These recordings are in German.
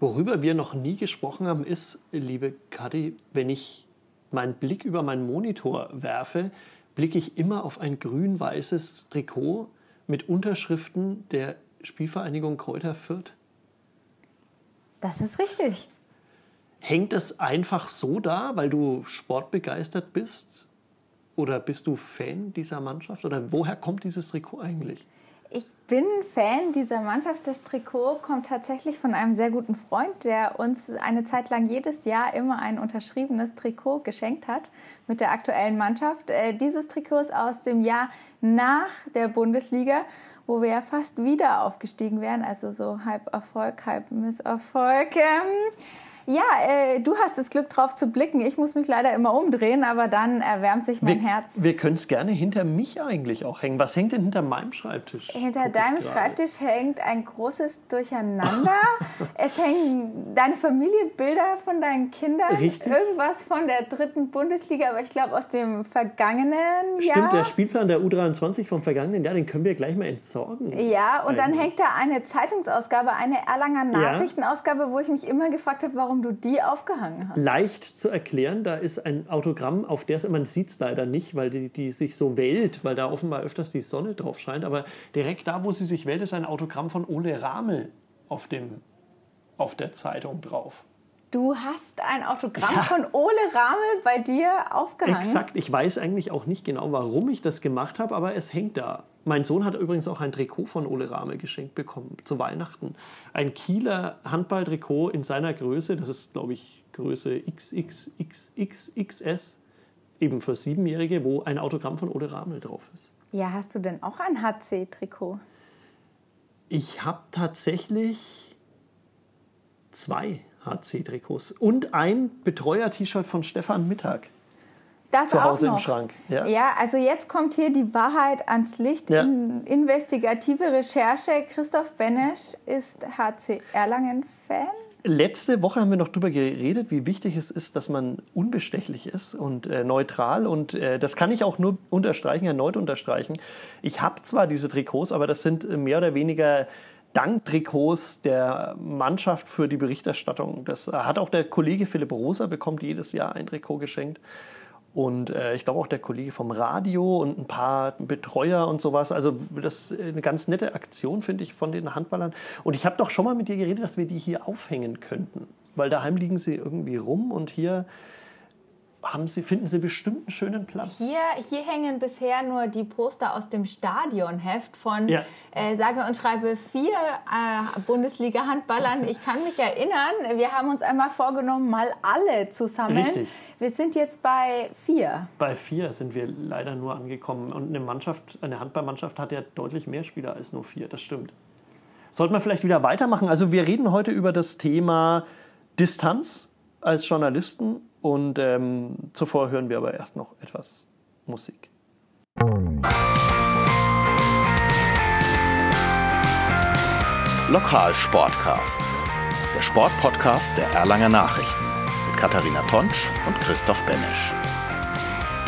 Worüber wir noch nie gesprochen haben, ist, liebe Kadi, wenn ich meinen Blick über meinen Monitor werfe, blicke ich immer auf ein grün-weißes Trikot mit Unterschriften der Spielvereinigung Kräuter Fürth. Das ist richtig. Hängt das einfach so da, weil du sportbegeistert bist? Oder bist du Fan dieser Mannschaft? Oder woher kommt dieses Trikot eigentlich? Ich bin Fan dieser Mannschaft. Das Trikot kommt tatsächlich von einem sehr guten Freund, der uns eine Zeit lang jedes Jahr immer ein unterschriebenes Trikot geschenkt hat mit der aktuellen Mannschaft. Äh, dieses Trikot ist aus dem Jahr nach der Bundesliga, wo wir ja fast wieder aufgestiegen wären. Also so halb Erfolg, halb Misserfolg. Ähm, ja, äh, du hast das Glück drauf zu blicken. Ich muss mich leider immer umdrehen, aber dann erwärmt sich mein wir, Herz. Wir können es gerne hinter mich eigentlich auch hängen. Was hängt denn hinter meinem Schreibtisch? Hinter Guck deinem Schreibtisch hängt ein großes Durcheinander. es hängen deine Familienbilder von deinen Kindern. Richtig. Irgendwas von der dritten Bundesliga, aber ich glaube aus dem vergangenen Jahr. Stimmt, der Spielplan der U23 vom vergangenen Jahr, den können wir gleich mal entsorgen. Ja, und eigentlich. dann hängt da eine Zeitungsausgabe, eine Erlanger Nachrichtenausgabe, ja. wo ich mich immer gefragt habe, warum du die aufgehangen hast. Leicht zu erklären, da ist ein Autogramm, auf der man sieht es leider nicht, weil die, die sich so wählt, weil da offenbar öfters die Sonne drauf scheint. Aber direkt da, wo sie sich wählt, ist ein Autogramm von Ole Ramel auf, dem, auf der Zeitung drauf. Du hast ein Autogramm ja. von Ole Ramel bei dir aufgehangen. Exakt. Ich weiß eigentlich auch nicht genau, warum ich das gemacht habe, aber es hängt da. Mein Sohn hat übrigens auch ein Trikot von Ole Ramel geschenkt bekommen zu Weihnachten. Ein Kieler Handballtrikot in seiner Größe. Das ist, glaube ich, Größe XXXXS, eben für Siebenjährige, wo ein Autogramm von Ole Ramel drauf ist. Ja, hast du denn auch ein HC-Trikot? Ich habe tatsächlich zwei HC-Trikots und ein Betreuer-T-Shirt von Stefan Mittag. Das zu Hause im Schrank. Ja. ja. also jetzt kommt hier die Wahrheit ans Licht. Ja. In investigative Recherche. Christoph Benesch ist HC Erlangen-Fan. Letzte Woche haben wir noch darüber geredet, wie wichtig es ist, dass man unbestechlich ist und äh, neutral. Und äh, das kann ich auch nur unterstreichen, erneut unterstreichen. Ich habe zwar diese Trikots, aber das sind mehr oder weniger Danktrikots der Mannschaft für die Berichterstattung. Das hat auch der Kollege Philipp Rosa bekommt jedes Jahr ein Trikot geschenkt. Und äh, ich glaube auch der Kollege vom Radio und ein paar Betreuer und sowas. Also das ist eine ganz nette Aktion, finde ich, von den Handballern. Und ich habe doch schon mal mit dir geredet, dass wir die hier aufhängen könnten. Weil daheim liegen sie irgendwie rum und hier haben Sie, finden Sie bestimmt einen schönen Platz? Hier, hier hängen bisher nur die Poster aus dem Stadionheft von, ja. äh, sage und schreibe, vier äh, Bundesliga-Handballern. Ich kann mich erinnern, wir haben uns einmal vorgenommen, mal alle zu sammeln. Richtig. Wir sind jetzt bei vier. Bei vier sind wir leider nur angekommen. Und eine Mannschaft, eine Handballmannschaft hat ja deutlich mehr Spieler als nur vier, das stimmt. Sollten wir vielleicht wieder weitermachen? Also wir reden heute über das Thema Distanz als Journalisten und ähm, zuvor hören wir aber erst noch etwas Musik. Lokalsportcast, der Sportpodcast der Erlanger Nachrichten mit Katharina Tonsch und Christoph Benesch.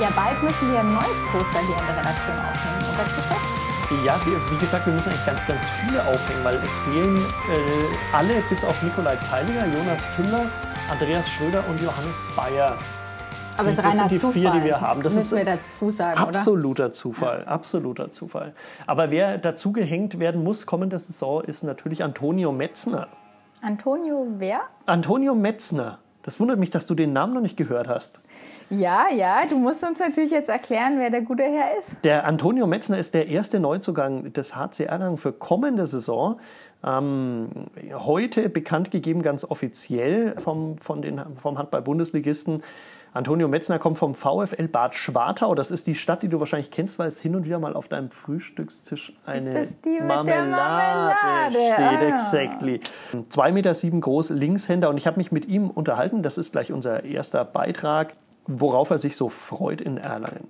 Ja, bald müssen wir ein neues Poster hier in der Redaktion aufnehmen, oder Christoph? Ja, wie, wie, gesagt, wir müssen eigentlich ganz, ganz viele aufhängen, weil es fehlen äh, alle bis auf Nikolai Teiliger, Jonas Tümmler, Andreas Schröder und Johannes Bayer. Aber es ist reiner die Zufall. Vier, die wir haben. Das, das müssen wir dazu sagen, absoluter oder? Zufall, ja. absoluter Zufall. Aber wer dazu gehängt werden muss kommende Saison ist natürlich Antonio Metzner. Antonio wer? Antonio Metzner. Das wundert mich, dass du den Namen noch nicht gehört hast. Ja, ja, du musst uns natürlich jetzt erklären, wer der gute Herr ist. Der Antonio Metzner ist der erste Neuzugang des HC Erlangen für kommende Saison. Ähm, heute bekannt gegeben, ganz offiziell vom, von den, vom Handball-Bundesligisten. Antonio Metzner kommt vom VfL Bad Schwartau. Das ist die Stadt, die du wahrscheinlich kennst, weil es hin und wieder mal auf deinem Frühstückstisch eine Marmelade, Marmelade, steht. Ah. Exactly. Zwei Meter sieben groß, Linkshänder. Und ich habe mich mit ihm unterhalten. Das ist gleich unser erster Beitrag worauf er sich so freut in Erlangen.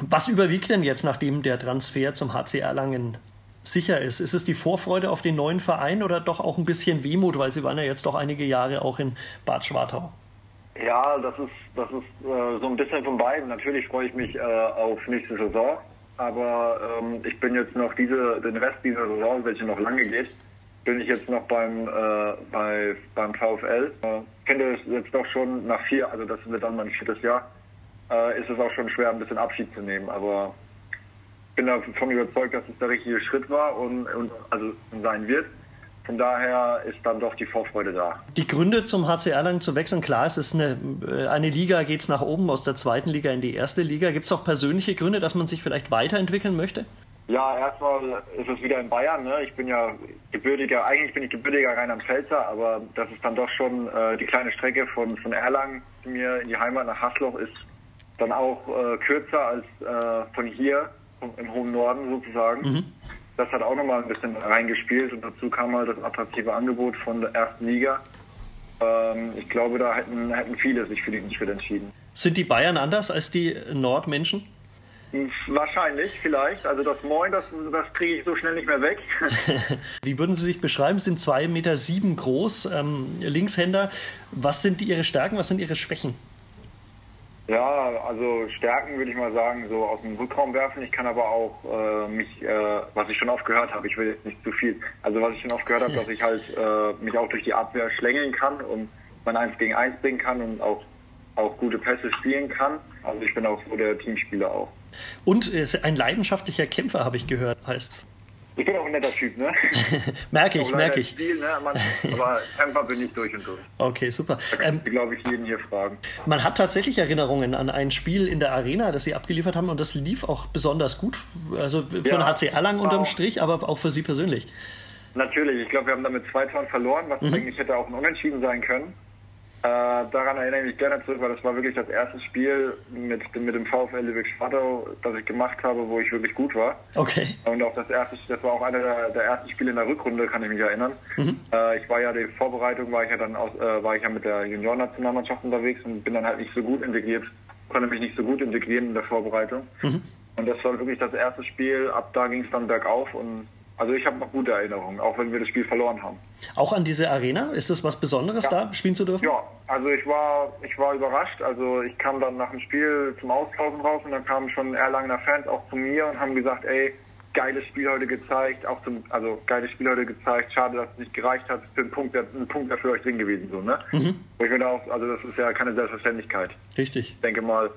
Was überwiegt denn jetzt, nachdem der Transfer zum HC Erlangen sicher ist? Ist es die Vorfreude auf den neuen Verein oder doch auch ein bisschen Wehmut, weil Sie waren ja jetzt doch einige Jahre auch in Bad Schwartau? Ja, das ist, das ist äh, so ein bisschen von beiden. Natürlich freue ich mich äh, auf nächste Saison, aber ähm, ich bin jetzt noch diese, den Rest dieser Saison, welche noch lange geht, bin ich jetzt noch beim, äh, bei, beim VfL. Äh, finde es jetzt doch schon nach vier, also das wird dann mein viertes Jahr, äh, ist es auch schon schwer, ein bisschen Abschied zu nehmen. Aber bin davon überzeugt, dass es der richtige Schritt war und, und also sein wird. Von daher ist dann doch die Vorfreude da. Die Gründe zum HC Erlangen zu wechseln, klar, es ist eine, äh, eine Liga, geht es nach oben aus der zweiten Liga in die erste Liga. Gibt es auch persönliche Gründe, dass man sich vielleicht weiterentwickeln möchte? Ja, erstmal ist es wieder in Bayern. Ne? Ich bin ja gebürtiger, eigentlich bin ich gebürtiger Rheinland-Pfälzer, aber das ist dann doch schon äh, die kleine Strecke von, von Erlangen mir in die Heimat nach Hasloch ist dann auch äh, kürzer als äh, von hier im hohen Norden sozusagen. Mhm. Das hat auch nochmal ein bisschen reingespielt und dazu kam halt das attraktive Angebot von der ersten Liga. Ähm, ich glaube, da hätten, hätten viele sich für diesen Schritt entschieden. Sind die Bayern anders als die Nordmenschen? Wahrscheinlich, vielleicht. Also das Moin, das, das kriege ich so schnell nicht mehr weg. Wie würden Sie sich beschreiben? Sie sind zwei Meter sieben groß, ähm, Linkshänder. Was sind Ihre Stärken, was sind Ihre Schwächen? Ja, also Stärken würde ich mal sagen, so aus dem Rückraum werfen. Ich kann aber auch äh, mich, äh, was ich schon oft gehört habe, ich will jetzt nicht zu viel, also was ich schon oft gehört habe, dass ich halt äh, mich auch durch die Abwehr schlängeln kann und man eins gegen eins bringen kann und auch, auch gute Pässe spielen kann. Also ich bin auch so der Teamspieler auch. Und äh, ein leidenschaftlicher Kämpfer, habe ich gehört, heißt ich bin auch ein netter Typ, ne? merke ich, merke ich. Spiel, ne? Man, aber Kämpfer bin ich durch und durch. Okay, super. Da kann ähm, ich, glaube ich, jeden hier fragen. Man hat tatsächlich Erinnerungen an ein Spiel in der Arena, das Sie abgeliefert haben und das lief auch besonders gut. Also für ja, den HC Erlangen unterm Strich, aber auch für Sie persönlich. Natürlich. Ich glaube, wir haben damit zwei Toren verloren, was mhm. eigentlich hätte auch ein Unentschieden sein können. Äh, daran erinnere ich mich gerne zurück, weil das war wirklich das erste Spiel mit, mit dem VfL Lübeck-Schwartau, das ich gemacht habe, wo ich wirklich gut war. Okay. Und auch das erste, das war auch einer der, der ersten Spiele in der Rückrunde, kann ich mich erinnern. Mhm. Äh, ich war ja die Vorbereitung, war ich ja dann aus, äh, war ich ja mit der Juniorennationalmannschaft unterwegs und bin dann halt nicht so gut integriert, konnte mich nicht so gut integrieren in der Vorbereitung. Mhm. Und das war wirklich das erste Spiel. Ab da ging es dann bergauf und also ich habe noch gute Erinnerungen, auch wenn wir das Spiel verloren haben. Auch an diese Arena? Ist das was Besonderes, ja. da spielen zu dürfen? Ja, also ich war, ich war überrascht. Also ich kam dann nach dem Spiel zum Auslaufen raus und dann kamen schon Erlangener Fans auch zu mir und haben gesagt, ey, geiles Spiel heute gezeigt, auch zum, also geiles Spiel heute gezeigt. Schade, dass es nicht gereicht hat. Für einen Punkt, ein Punkt wäre für euch drin gewesen, so ne? Mhm. ich finde auch, also das ist ja keine Selbstverständlichkeit. Richtig. Ich denke mal,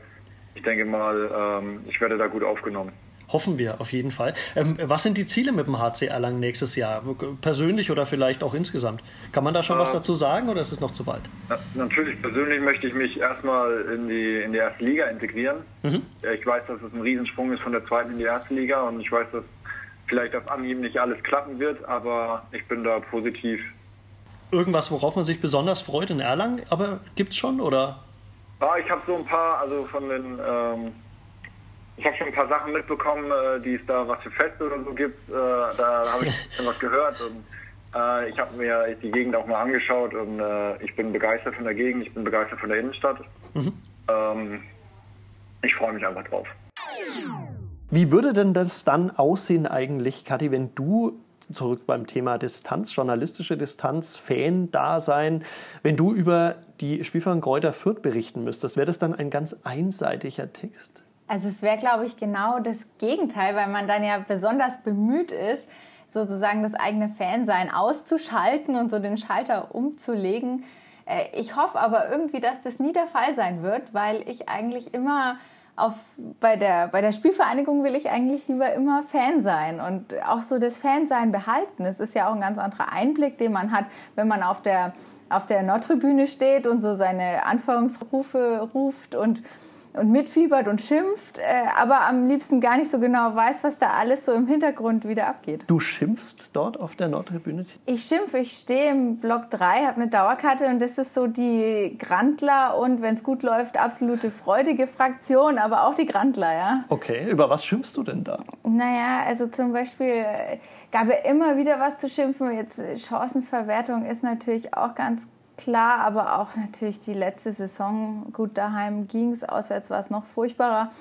ich denke mal, ähm, ich werde da gut aufgenommen. Hoffen wir auf jeden Fall. Ähm, was sind die Ziele mit dem HC Erlangen nächstes Jahr? Persönlich oder vielleicht auch insgesamt? Kann man da schon äh, was dazu sagen oder ist es noch zu bald? Natürlich, persönlich möchte ich mich erstmal in die, in die erste Liga integrieren. Mhm. Ich weiß, dass es ein Riesensprung ist von der zweiten in die erste Liga und ich weiß, dass vielleicht auf Anhieb nicht alles klappen wird, aber ich bin da positiv. Irgendwas, worauf man sich besonders freut in Erlangen, aber gibt es schon oder? Ah, ich habe so ein paar, also von den ähm, ich habe schon ein paar Sachen mitbekommen, äh, die es da was für Feste oder so gibt. Äh, da habe ich schon was gehört und äh, ich habe mir die Gegend auch mal angeschaut und ich bin begeistert von der Gegend, ich bin begeistert von der Innenstadt. Mhm. Ähm, ich freue mich einfach drauf. Wie würde denn das dann aussehen eigentlich, Kathi, wenn du zurück beim Thema Distanz, journalistische Distanz, Fan-Dasein, wenn du über die Spielverein Kräuter Fürth berichten müsstest, wäre das dann ein ganz einseitiger Text? Also es wäre, glaube ich, genau das Gegenteil, weil man dann ja besonders bemüht ist, sozusagen das eigene Fansein auszuschalten und so den Schalter umzulegen. Äh, ich hoffe aber irgendwie, dass das nie der Fall sein wird, weil ich eigentlich immer auf, bei, der, bei der Spielvereinigung will ich eigentlich lieber immer Fan sein und auch so das Fansein behalten. Es ist ja auch ein ganz anderer Einblick, den man hat, wenn man auf der, auf der Nordtribüne steht und so seine Anführungsrufe ruft und und mitfiebert und schimpft, äh, aber am liebsten gar nicht so genau weiß, was da alles so im Hintergrund wieder abgeht. Du schimpfst dort auf der Nordtribüne? Ich schimpfe, ich stehe im Block 3, habe eine Dauerkarte und das ist so die Grandler und wenn es gut läuft, absolute freudige Fraktion, aber auch die Grandler, ja. Okay, über was schimpfst du denn da? Naja, also zum Beispiel äh, gab es immer wieder was zu schimpfen. Jetzt äh, Chancenverwertung ist natürlich auch ganz klar, aber auch natürlich die letzte Saison. Gut, daheim ging es, auswärts war es noch furchtbarer.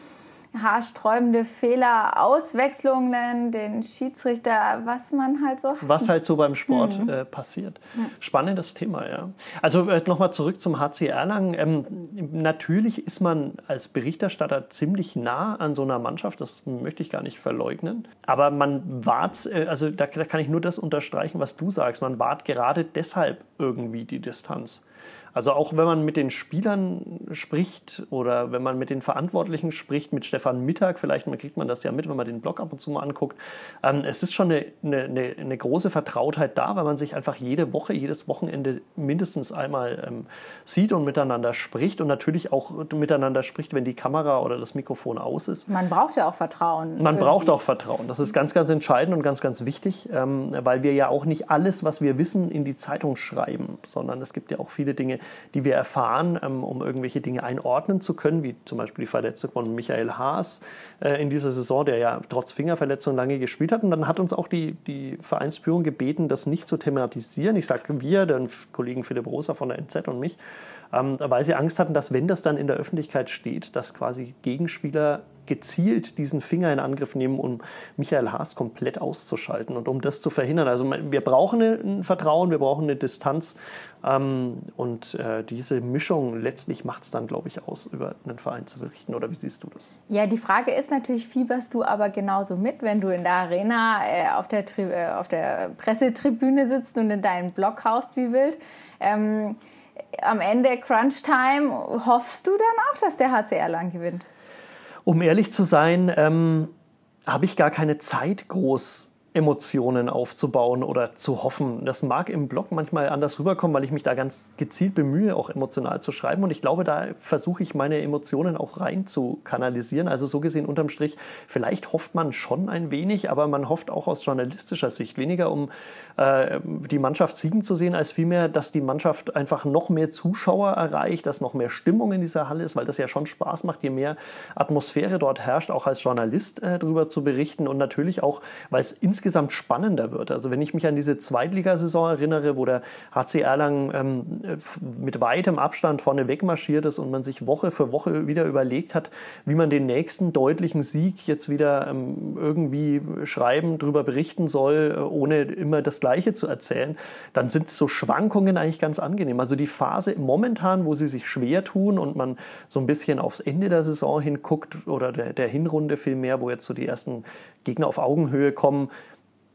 Haarsträubende Fehler, Auswechslungen, den Schiedsrichter, was man halt so hat. Was halt so beim Sport mhm. äh, passiert. Mhm. Spannendes Thema, ja. Also äh, nochmal zurück zum HC Erlangen. Ähm, natürlich ist man als Berichterstatter ziemlich nah an so einer Mannschaft, das möchte ich gar nicht verleugnen. Aber man wahrt, äh, also da, da kann ich nur das unterstreichen, was du sagst, man wahrt gerade deshalb irgendwie die Distanz. Also auch wenn man mit den Spielern spricht oder wenn man mit den Verantwortlichen spricht, mit Stefan Mittag, vielleicht kriegt man das ja mit, wenn man den Blog ab und zu mal anguckt, ähm, es ist schon eine, eine, eine, große Vertrautheit da, weil man sich einfach jede Woche, jedes Wochenende mindestens einmal ähm, sieht und miteinander spricht und natürlich auch miteinander spricht, wenn die Kamera oder das Mikrofon aus ist. Man braucht ja auch Vertrauen. Man irgendwie. braucht auch Vertrauen. Das ist ganz, ganz entscheidend und ganz, ganz wichtig, ähm, weil wir ja auch nicht alles, was wir wissen, in die Zeitung schreiben, sondern es gibt ja auch viele Dinge, die wir erfahren, ähm, um irgendwelche Dinge einordnen zu können, wie zum Beispiel die Verletzung von Michael Haas äh, in dieser Saison, der ja trotz Fingerverletzung lange gespielt hat. Und dann hat uns auch die, die Vereinsführung gebeten, das nicht zu thematisieren. Ich sage wir, den Kollegen Philipp Rosa von der NZ und mich, ähm, weil sie Angst hatten, dass wenn das dann in der Öffentlichkeit steht, dass quasi Gegenspieler gezielt diesen Finger in Angriff nehmen, um Michael Haas komplett auszuschalten und um das zu verhindern. Also wir brauchen ein Vertrauen, wir brauchen eine Distanz ähm, und äh, diese Mischung letztlich macht es dann, glaube ich, aus, über einen Verein zu berichten. Oder wie siehst du das? Ja, die Frage ist natürlich, fieberst du aber genauso mit, wenn du in der Arena äh, auf, der äh, auf der Pressetribüne sitzt und in deinen Blog haust wie wild? Ähm, am Ende Crunch Time hoffst du dann auch, dass der HCR lang gewinnt? Um ehrlich zu sein, ähm, habe ich gar keine Zeit groß Emotionen aufzubauen oder zu hoffen. Das mag im Blog manchmal anders rüberkommen, weil ich mich da ganz gezielt bemühe, auch emotional zu schreiben. Und ich glaube, da versuche ich meine Emotionen auch rein zu kanalisieren. Also so gesehen unterm Strich, vielleicht hofft man schon ein wenig, aber man hofft auch aus journalistischer Sicht weniger, um äh, die Mannschaft siegen zu sehen, als vielmehr, dass die Mannschaft einfach noch mehr Zuschauer erreicht, dass noch mehr Stimmung in dieser Halle ist, weil das ja schon Spaß macht, je mehr Atmosphäre dort herrscht, auch als Journalist äh, darüber zu berichten und natürlich auch, weil es insgesamt insgesamt spannender wird. Also wenn ich mich an diese Zweitligasaison erinnere, wo der HC Erlangen ähm, mit weitem Abstand vorne wegmarschiert ist und man sich Woche für Woche wieder überlegt hat, wie man den nächsten deutlichen Sieg jetzt wieder ähm, irgendwie schreiben, darüber berichten soll, ohne immer das Gleiche zu erzählen, dann sind so Schwankungen eigentlich ganz angenehm. Also die Phase momentan, wo sie sich schwer tun und man so ein bisschen aufs Ende der Saison hinguckt oder der, der Hinrunde vielmehr, wo jetzt so die ersten Gegner auf Augenhöhe kommen,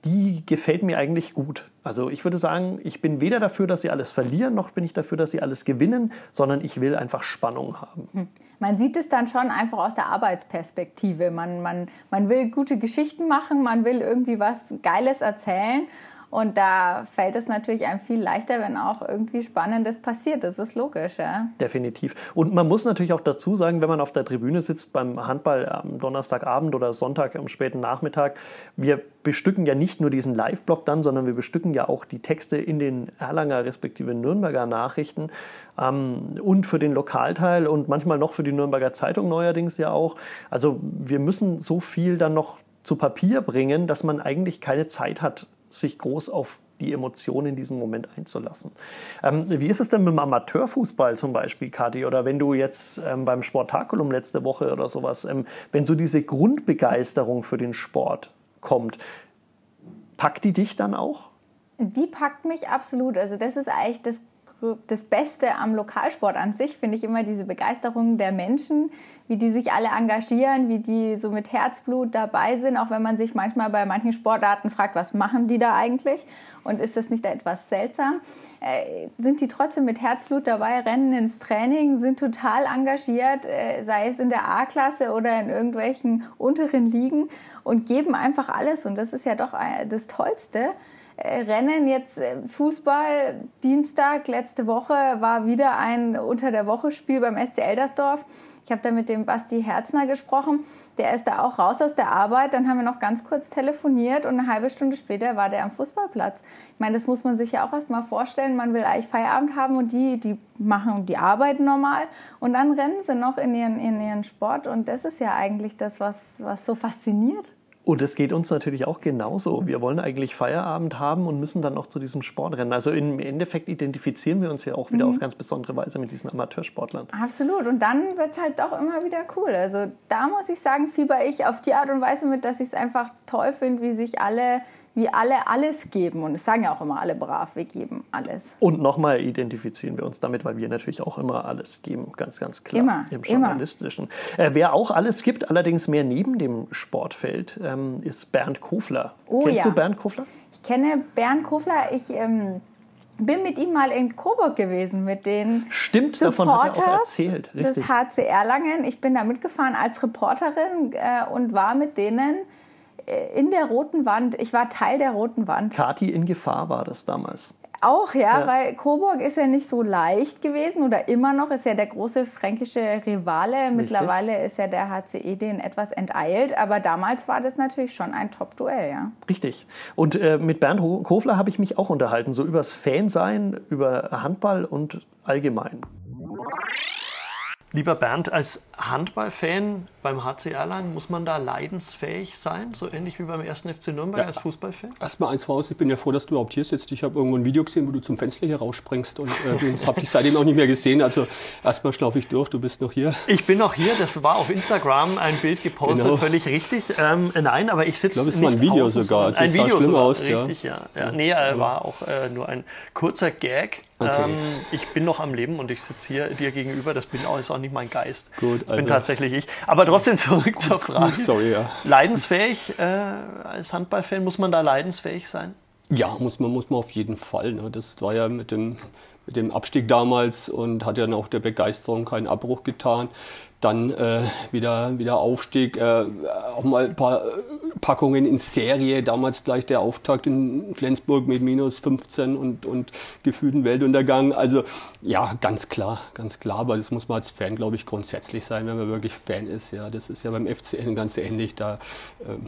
die gefällt mir eigentlich gut. Also ich würde sagen, ich bin weder dafür, dass sie alles verlieren, noch bin ich dafür, dass sie alles gewinnen, sondern ich will einfach Spannung haben. Hm. Man sieht es dann schon einfach aus der Arbeitsperspektive. Man, man, man will gute Geschichten machen, man will irgendwie was Geiles erzählen und da fällt es natürlich einem viel leichter, wenn auch irgendwie Spannendes passiert. Das ist logisch, ja. Definitiv. Und man muss natürlich auch dazu sagen, wenn man auf der Tribüne sitzt beim Handball am Donnerstagabend oder Sonntag am späten Nachmittag, wir bestücken ja nicht nur diesen Live-Blog dann, sondern wir bestücken ja auch die Texte in den Erlanger respektive Nürnberger Nachrichten ähm, und für den Lokalteil und manchmal noch für die Nürnberger Zeitung neuerdings ja auch. Also wir müssen so viel dann noch zu Papier bringen, dass man eigentlich keine Zeit hat, sich groß auf die Emotionen in diesem Moment einzulassen. Ähm, wie ist es denn mit dem Amateurfußball zum Beispiel, Kati? Oder wenn du jetzt ähm, beim Sportakulum letzte Woche oder sowas, ähm, wenn so diese Grundbegeisterung für den Sport kommt, packt die dich dann auch? Die packt mich absolut. Also das ist eigentlich das das Beste am Lokalsport an sich, finde ich immer diese Begeisterung der Menschen, wie die sich alle engagieren, wie die so mit Herzblut dabei sind, auch wenn man sich manchmal bei manchen Sportarten fragt, was machen die da eigentlich und ist das nicht etwas seltsam, äh, sind die trotzdem mit Herzblut dabei, rennen ins Training, sind total engagiert, äh, sei es in der A-Klasse oder in irgendwelchen unteren Ligen und geben einfach alles und das ist ja doch äh, das Tollste. Rennen. Jetzt äh, Fußball, Dienstag, letzte Woche war wieder ein Unter der Woche Spiel beim SC Eldersdorf. Ich habe da mit dem Basti Herzner gesprochen. Der ist da auch raus aus der Arbeit. Dann haben wir noch ganz kurz telefoniert und eine halbe Stunde später war der am Fußballplatz. Ich meine, das muss man sich ja auch erst mal vorstellen. Man will eigentlich Feierabend haben und die, die machen die Arbeit normal und dann rennen sie noch in ihren, in ihren Sport. Und das ist ja eigentlich das, was, was so fasziniert. Und es geht uns natürlich auch genauso. Wir wollen eigentlich Feierabend haben und müssen dann noch zu diesem Sport rennen. Also im Endeffekt identifizieren wir uns ja auch wieder mhm. auf ganz besondere Weise mit diesen Amateursportlern. Absolut. Und dann wird es halt doch immer wieder cool. Also da muss ich sagen, fieber ich auf die Art und Weise mit, dass ich es einfach toll finde, wie sich alle wir alle alles geben. Und es sagen ja auch immer alle brav, wir geben alles. Und nochmal identifizieren wir uns damit, weil wir natürlich auch immer alles geben, ganz, ganz klar. Immer, Im Journalistischen. Äh, wer auch alles gibt, allerdings mehr neben dem Sportfeld, ähm, ist Bernd Kofler. Oh, Kennst ja. du Bernd Kofler? Ich kenne Bernd Kofler. Ich ähm, bin mit ihm mal in Coburg gewesen, mit den Stimmt, Supporters er erzählt. des HC Erlangen. Ich bin da mitgefahren als Reporterin äh, und war mit denen in der roten Wand. Ich war Teil der roten Wand. Kati in Gefahr war das damals. Auch ja, ja, weil Coburg ist ja nicht so leicht gewesen oder immer noch ist ja der große fränkische Rivale. Richtig. Mittlerweile ist ja der HCE den etwas enteilt, aber damals war das natürlich schon ein Top-Duell, ja. Richtig. Und äh, mit Bernd Kofler habe ich mich auch unterhalten, so übers Fansein, über Handball und allgemein. Lieber Bernd, als Handballfan beim HC Erlangen muss man da leidensfähig sein, so ähnlich wie beim 1. FC Nürnberg ja, als Fußballfan? Erstmal eins voraus, ich bin ja froh, dass du überhaupt hier sitzt. Ich habe irgendwo ein Video gesehen, wo du zum Fenster hier rausspringst und äh, habe dich seitdem auch nicht mehr gesehen. Also erstmal schlaufe ich durch, du bist noch hier. Ich bin noch hier, das war auf Instagram ein Bild gepostet, genau. völlig richtig. Ähm, nein, aber ich sitze Ich glaube, es war ein Video außen, sogar, also ein Video schlimm sogar, aus. Richtig, ja. ja. ja. Nee, äh, war auch äh, nur ein kurzer Gag. Okay. Ähm, ich bin noch am Leben und ich sitze hier dir gegenüber. Das bin auch, ist auch nicht mein Geist. Gut, also. Ich bin tatsächlich ich. Aber trotzdem zurück zur Frage. Sorry, ja. Leidensfähig äh, als Handballfan, muss man da leidensfähig sein? Ja, muss man, muss man auf jeden Fall. Ne? Das war ja mit dem, mit dem Abstieg damals und hat ja dann auch der Begeisterung keinen Abbruch getan. Dann äh, wieder, wieder Aufstieg, äh, auch mal ein paar Packungen in Serie, damals gleich der Auftakt in Flensburg mit minus 15 und, und gefühlten Weltuntergang. Also ja, ganz klar, ganz klar, aber das muss man als Fan, glaube ich, grundsätzlich sein, wenn man wirklich Fan ist. Ja, das ist ja beim FCN ganz ähnlich. Da, ähm,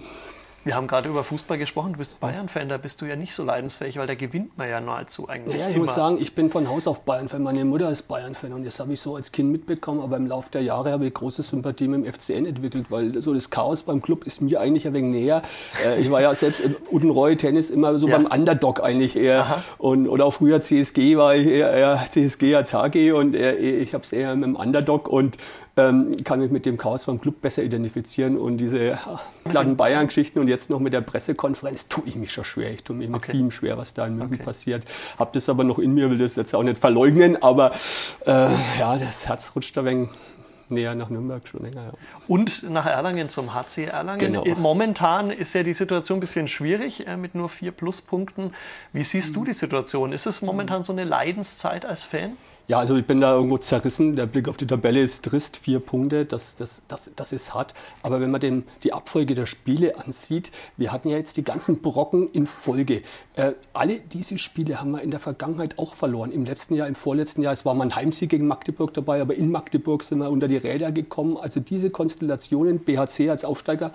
wir haben gerade über Fußball gesprochen. Du bist Bayern-Fan, da bist du ja nicht so leidensfähig, weil da gewinnt man ja nahezu eigentlich. Ja, ich immer. muss sagen, ich bin von Haus auf Bayern-Fan. Meine Mutter ist Bayern-Fan und das habe ich so als Kind mitbekommen. Aber im Laufe der Jahre habe ich große Sympathie mit dem FCN entwickelt, weil so das Chaos beim Club ist mir eigentlich ein wenig näher. Äh, ich war ja selbst im Udenroy Tennis immer so ja. beim Underdog eigentlich eher. Und, oder auch früher CSG war ich eher, eher CSG als HG und eher, ich habe es eher mit dem Underdog und ähm, kann mich mit dem Chaos beim Club besser identifizieren und diese glatten Bayern-Geschichten und jetzt noch mit der Pressekonferenz tue ich mich schon schwer. Ich tue mich mit okay. vielem schwer, was da in München okay. passiert. Hab das aber noch in mir, will das jetzt auch nicht verleugnen, aber äh, ja, das Herz rutscht da wenig näher nach Nürnberg schon länger. Ja. Und nach Erlangen zum HC Erlangen. Genau. Momentan ist ja die Situation ein bisschen schwierig äh, mit nur vier Pluspunkten. Wie siehst du die Situation? Ist es momentan so eine Leidenszeit als Fan? Ja, also ich bin da irgendwo zerrissen. Der Blick auf die Tabelle ist trist, vier Punkte, das, das, das, das ist hart. Aber wenn man den, die Abfolge der Spiele ansieht, wir hatten ja jetzt die ganzen Brocken in Folge. Äh, alle diese Spiele haben wir in der Vergangenheit auch verloren. Im letzten Jahr, im vorletzten Jahr, es war mal ein Heimsieg gegen Magdeburg dabei, aber in Magdeburg sind wir unter die Räder gekommen. Also diese Konstellationen, BHC als Aufsteiger,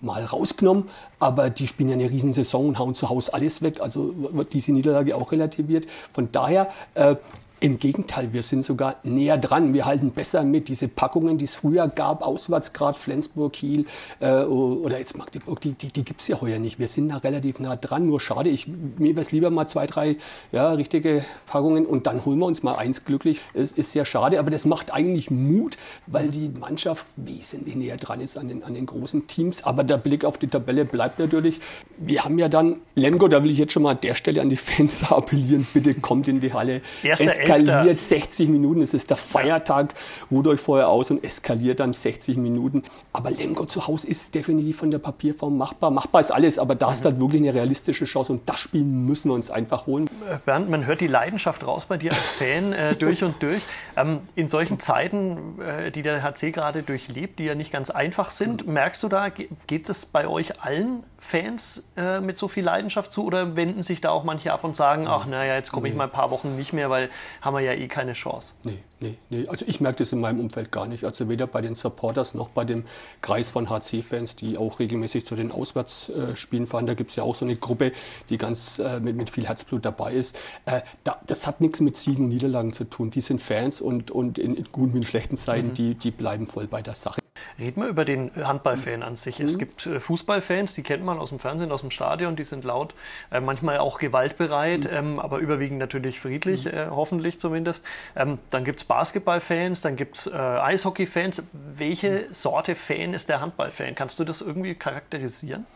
mal rausgenommen, aber die spielen ja eine Riesensaison und hauen zu Hause alles weg, also wird diese Niederlage auch relativiert. Von daher äh, im Gegenteil, wir sind sogar näher dran. Wir halten besser mit. Diese Packungen, die es früher gab, Auswärtsgrad, Flensburg, Kiel äh, oder jetzt Magdeburg, die, die, die gibt es ja heuer nicht. Wir sind da relativ nah dran. Nur schade, ich, mir wäre es lieber mal zwei, drei ja, richtige Packungen und dann holen wir uns mal eins glücklich. Es ist sehr schade, aber das macht eigentlich Mut, weil die Mannschaft wesentlich näher dran ist an den, an den großen Teams. Aber der Blick auf die Tabelle bleibt natürlich. Wir haben ja dann Lemgo, da will ich jetzt schon mal an der Stelle an die Fans appellieren, bitte kommt in die Halle. Erster eskaliert 60 Minuten. Es ist der Feiertag, ruht euch vorher aus und eskaliert dann 60 Minuten. Aber Lemgo zu Hause ist definitiv von der Papierform machbar. Machbar ist alles, aber da ist mhm. halt wirklich eine realistische Chance und das Spiel müssen wir uns einfach holen. Bernd, man hört die Leidenschaft raus bei dir als Fan äh, durch und durch. Ähm, in solchen Zeiten, äh, die der HC gerade durchlebt, die ja nicht ganz einfach sind, mhm. merkst du da, geht es bei euch allen Fans äh, mit so viel Leidenschaft zu oder wenden sich da auch manche ab und sagen, ach naja, jetzt komme ich mal ein paar Wochen nicht mehr, weil haben wir ja eh keine Chance? Nee, nee, nee. Also ich merke das in meinem Umfeld gar nicht. Also weder bei den Supporters noch bei dem Kreis von HC-Fans, die auch regelmäßig zu den Auswärtsspielen fahren. Da gibt es ja auch so eine Gruppe, die ganz äh, mit, mit viel Herzblut dabei ist. Äh, da, das hat nichts mit Siegen und Niederlagen zu tun. Die sind Fans und, und in, in guten wie in schlechten Zeiten, mhm. die, die bleiben voll bei der Sache. Reden wir über den Handballfan an sich. Mhm. Es gibt äh, Fußballfans, die kennt man aus dem Fernsehen, aus dem Stadion, die sind laut, äh, manchmal auch gewaltbereit, mhm. ähm, aber überwiegend natürlich friedlich, mhm. äh, hoffentlich zumindest. Ähm, dann gibt es Basketballfans, dann gibt es Eishockeyfans. Welche mhm. Sorte Fan ist der Handballfan? Kannst du das irgendwie charakterisieren?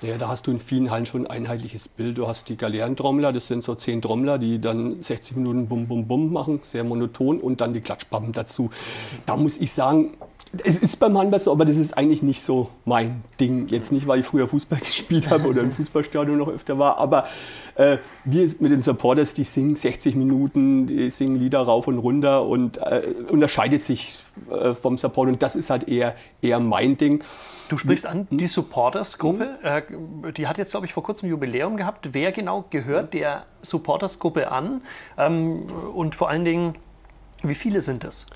Ja, da hast du in vielen Hallen schon ein einheitliches Bild. Du hast die Galeerentrommler, das sind so zehn Trommler, die dann 60 Minuten Bum Bum Bum machen, sehr monoton und dann die Klatschpappen dazu. Da muss ich sagen, es ist beim Handball so, aber das ist eigentlich nicht so mein Ding. Jetzt nicht, weil ich früher Fußball gespielt habe oder im Fußballstadion noch öfter war, aber äh, wir mit den Supporters, die singen 60 Minuten, die singen Lieder rauf und runter und äh, unterscheidet sich äh, vom Support und das ist halt eher, eher mein Ding. Du sprichst an die Supporters-Gruppe. Mhm. die hat jetzt, glaube ich, vor kurzem Jubiläum gehabt. Wer genau gehört der Supporters-Gruppe an? Ähm, und vor allen Dingen, wie viele sind das?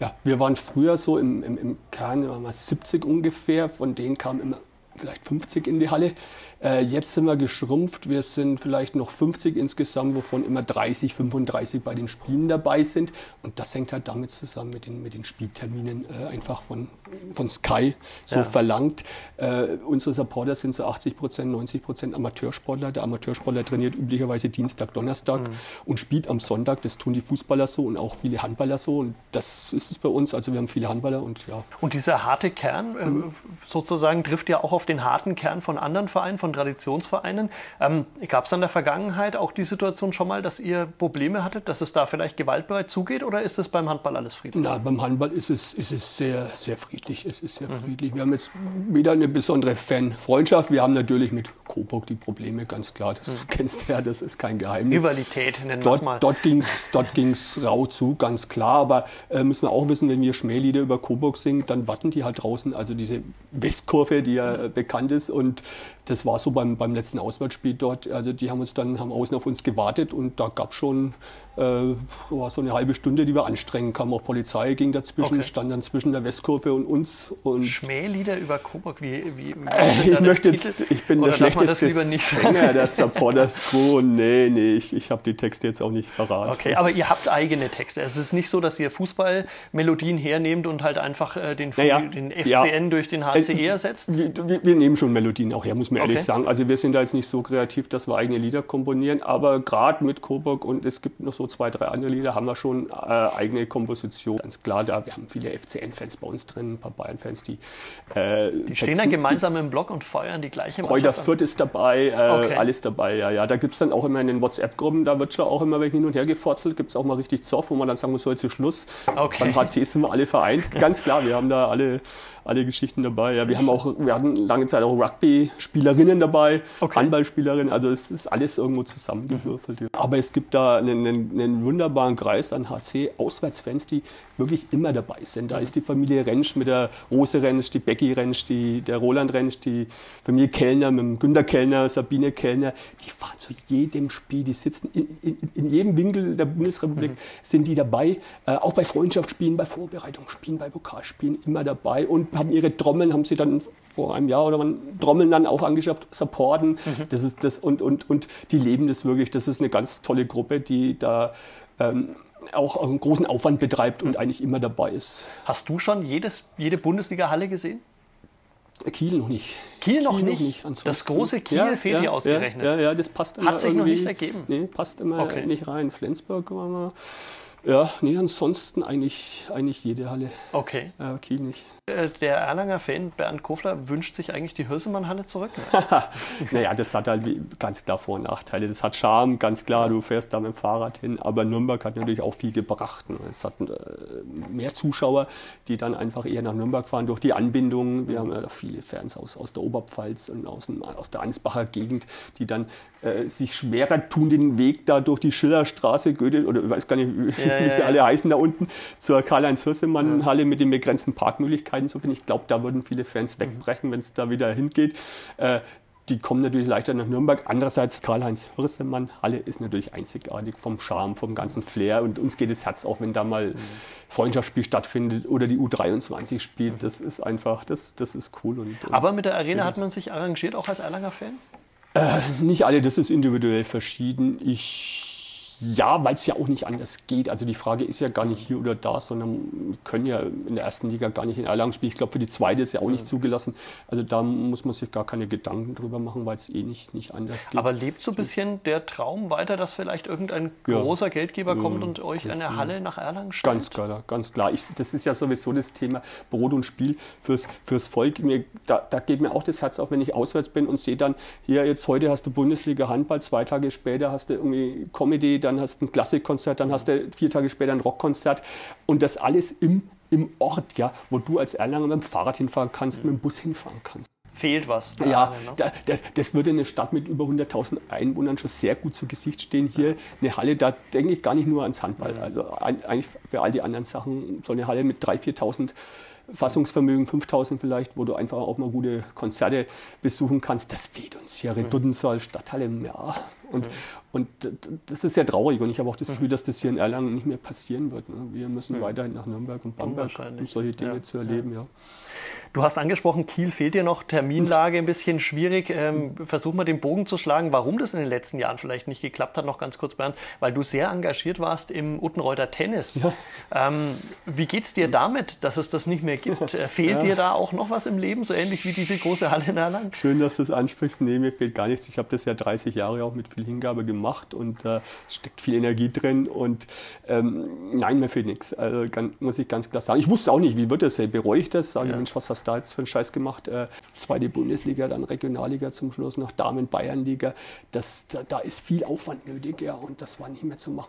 Ja, wir waren früher so im, im, im Kern, waren wir 70 ungefähr, von denen kamen immer vielleicht 50 in die Halle. Äh, jetzt sind wir geschrumpft. Wir sind vielleicht noch 50 insgesamt, wovon immer 30, 35 bei den Spielen dabei sind. Und das hängt halt damit zusammen mit den, mit den Spielterminen äh, einfach von, von Sky so ja. verlangt. Äh, unsere Supporter sind so 80 Prozent, 90 Prozent Amateursportler. Der Amateursportler trainiert üblicherweise Dienstag, Donnerstag mhm. und spielt am Sonntag. Das tun die Fußballer so und auch viele Handballer so. Und das ist es bei uns. Also wir haben viele Handballer und ja. Und dieser harte Kern mhm. sozusagen trifft ja auch auf den harten Kern von anderen Vereinen, von von Traditionsvereinen. Ähm, Gab es in der Vergangenheit auch die Situation schon mal, dass ihr Probleme hattet, dass es da vielleicht gewaltbereit zugeht oder ist es beim Handball alles friedlich? Na, beim Handball ist es, ist es sehr, sehr friedlich. Es ist sehr mhm. friedlich. Wir haben jetzt wieder eine besondere Fan-Freundschaft. Wir haben natürlich mit Coburg die Probleme, ganz klar. Das mhm. kennst du ja, das ist kein Geheimnis. Rivalität nennen wir es mal. Dort ging es dort ging's rau zu, ganz klar. Aber äh, müssen wir auch wissen, wenn wir Schmählieder über Coburg singen, dann warten die halt draußen. Also diese Westkurve, die ja mhm. bekannt ist. Und das war so beim, beim letzten Auswärtsspiel dort. Also die haben uns dann haben außen auf uns gewartet und da gab schon war so eine halbe Stunde, die wir anstrengen. Kam auch Polizei, ging dazwischen, okay. stand dann zwischen der Westkurve und uns. Und Schmählieder über Coburg, wie, wie, äh, ich möchte jetzt, ich bin Oder der schlechteste Sänger der Supporters Crew. Nee, nee, ich, ich habe die Texte jetzt auch nicht parat. Okay, aber ihr habt eigene Texte. Es ist nicht so, dass ihr Fußballmelodien hernehmt und halt einfach äh, den, naja, den FCN ja. durch den HCE ersetzt? Wir, wir, nehmen schon Melodien auch her, muss man okay. ehrlich sagen. Also wir sind da jetzt nicht so kreativ, dass wir eigene Lieder komponieren, aber gerade mit Coburg und es gibt noch so zwei, drei andere Lieder haben wir schon äh, eigene Komposition. Ganz klar, da wir haben viele FCN-Fans bei uns drin, ein paar Bayern-Fans, die. Äh, die stehen dann gemeinsam im Block und feuern die gleiche Mannschaft. Kräuter Fürth ist dabei, äh, okay. alles dabei, ja, ja. Da gibt es dann auch immer in den WhatsApp-Gruppen, da wird schon auch immer hin und her gefotzelt, gibt es auch mal richtig Zoff, wo man dann sagen muss, so jetzt ist Schluss. Okay. Beim HC sind wir alle vereint. Ganz klar, wir haben da alle alle Geschichten dabei. Ja, wir haben auch, wir hatten lange Zeit auch Rugby-Spielerinnen dabei, okay. Handballspielerinnen, also es ist alles irgendwo zusammengewürfelt. Mhm. Aber es gibt da einen, einen, einen wunderbaren Kreis an HC-Auswärtsfans, die wirklich immer dabei sind. Da ist die Familie Rentsch mit der Rose Rentsch, die Becky Rentsch, die, der Roland Rentsch, die Familie Kellner mit dem Günter Kellner, Sabine Kellner. Die fahren zu jedem Spiel, die sitzen in, in, in jedem Winkel der Bundesrepublik, mhm. sind die dabei. Äh, auch bei Freundschaftsspielen, bei Vorbereitungsspielen, bei Pokalspielen immer dabei und haben ihre Trommeln, haben sie dann vor einem Jahr oder wann Trommeln dann auch angeschafft, supporten. Mhm. Das ist das und, und, und die leben das wirklich. Das ist eine ganz tolle Gruppe, die da ähm, auch einen großen Aufwand betreibt und eigentlich immer dabei ist. Hast du schon jedes, jede Bundesliga-Halle gesehen? Kiel noch nicht. Kiel noch Kiel nicht? Noch nicht. Das große Kiel ja, fehlt ja, dir ausgerechnet. Ja, ja, das passt immer Hat sich noch nicht ergeben? Nee, passt immer okay. nicht rein. Flensburg war mal ja, nee, ansonsten eigentlich, eigentlich jede Halle. Okay. Äh, Kiel nicht. Äh, der Erlanger Fan Bernd Kofler wünscht sich eigentlich die Hürsemann-Halle zurück. naja, das hat halt ganz klar Vor- und Nachteile. Das hat Charme, ganz klar, du fährst da mit dem Fahrrad hin, aber Nürnberg hat natürlich auch viel gebracht. Ne? Es hat äh, mehr Zuschauer, die dann einfach eher nach Nürnberg fahren durch die Anbindung. Wir haben ja viele Fans aus, aus der Oberpfalz und aus, aus der Ansbacher Gegend, die dann äh, sich schwerer tun, den Weg da durch die Schillerstraße, Goethe, oder ich weiß gar nicht, wie, ja, wie sie ja, alle heißen da unten, zur Karl-Heinz-Hürsemann-Halle mit den begrenzten Parkmöglichkeiten zu finden. Ich glaube, da würden viele Fans mhm. wegbrechen, wenn es da wieder hingeht. Äh, die kommen natürlich leichter nach Nürnberg. Andererseits, Karl-Heinz Hürsemann, Halle ist natürlich einzigartig vom Charme, vom ganzen Flair. Und uns geht das Herz auch, wenn da mal mhm. Freundschaftsspiel stattfindet oder die U23 spielt. Mhm. Das ist einfach, das, das ist cool. Und, Aber mit der Arena hat man sich arrangiert, auch als Erlanger Fan? Äh, nicht alle, das ist individuell verschieden. Ich Ja, weil es ja auch nicht anders geht. Also die Frage ist ja gar nicht hier oder da, sondern wir können ja in der ersten Liga gar nicht in Erlangen spielen. Ich glaube, für die zweite ist ja auch nicht zugelassen. Also da muss man sich gar keine Gedanken drüber machen, weil es eh nicht, nicht anders geht. Aber lebt so ein bisschen der Traum weiter, dass vielleicht irgendein ja. großer Geldgeber kommt und euch eine Halle nach Erlangen stellt? Ganz klar, ganz klar. Ich, das ist ja sowieso das Thema Brot und Spiel fürs, fürs Volk. Mir, da, da geht mir auch das Herz auf, wenn ich auswärts bin und sehe dann, hier jetzt heute hast du Bundesliga Handball, zwei Tage später hast du irgendwie Comedy, dann hast du ein Klassikkonzert, dann hast du vier Tage später ein Rockkonzert und das alles im, im Ort, ja, wo du als Erlanger mit dem Fahrrad hinfahren kannst, mit dem Bus hinfahren kannst. Fehlt was. Ja, ne? das, das, würde eine Stadt mit über 100.000 Einwohnern schon sehr gut zu Gesicht stehen. Hier eine Halle, da denke ich gar nicht nur ans Handball. Also eigentlich für all die anderen Sachen so eine Halle mit 3.000, 4.000 Fassungsvermögen 5000 vielleicht, wo du einfach auch mal gute Konzerte besuchen kannst. Das fehlt uns hier. Redundensaal, Stadthalle, ja. Und, mhm. und das ist sehr traurig. Und ich habe auch das Gefühl, dass das hier in Erlangen nicht mehr passieren wird. Ne? Wir müssen mhm. weiterhin nach Nürnberg und Bamberg, um solche Dinge ja. zu erleben. Ja. Du hast angesprochen, Kiel fehlt dir noch, Terminlage ein bisschen schwierig. Ähm, versuch mal den Bogen zu schlagen, warum das in den letzten Jahren vielleicht nicht geklappt hat, noch ganz kurz, Bernd, weil du sehr engagiert warst im Uttenreuter Tennis. Ja. Ähm, wie es dir damit, dass es das nicht mehr gibt? Äh, fehlt ja. dir da auch noch was im Leben, so ähnlich wie diese große Halle in Erlangen? Schön, dass du es ansprichst. Nee, mir fehlt gar nichts. Ich habe das ja 30 Jahre auch mit viel Hingabe gemacht und äh, steckt viel Energie drin und ähm, nein, mir fehlt nichts. Also, muss ich ganz klar sagen. Ich wusste auch nicht, wie wird das? Bereue ich das? Sage ja. Mensch, was hast du da jetzt für einen Scheiß gemacht? Äh, zweite Bundesliga, dann Regionalliga zum Schluss, noch Damen Bayernliga. Das, da, da ist viel Aufwand nötig, ja, und das war nicht mehr zu machen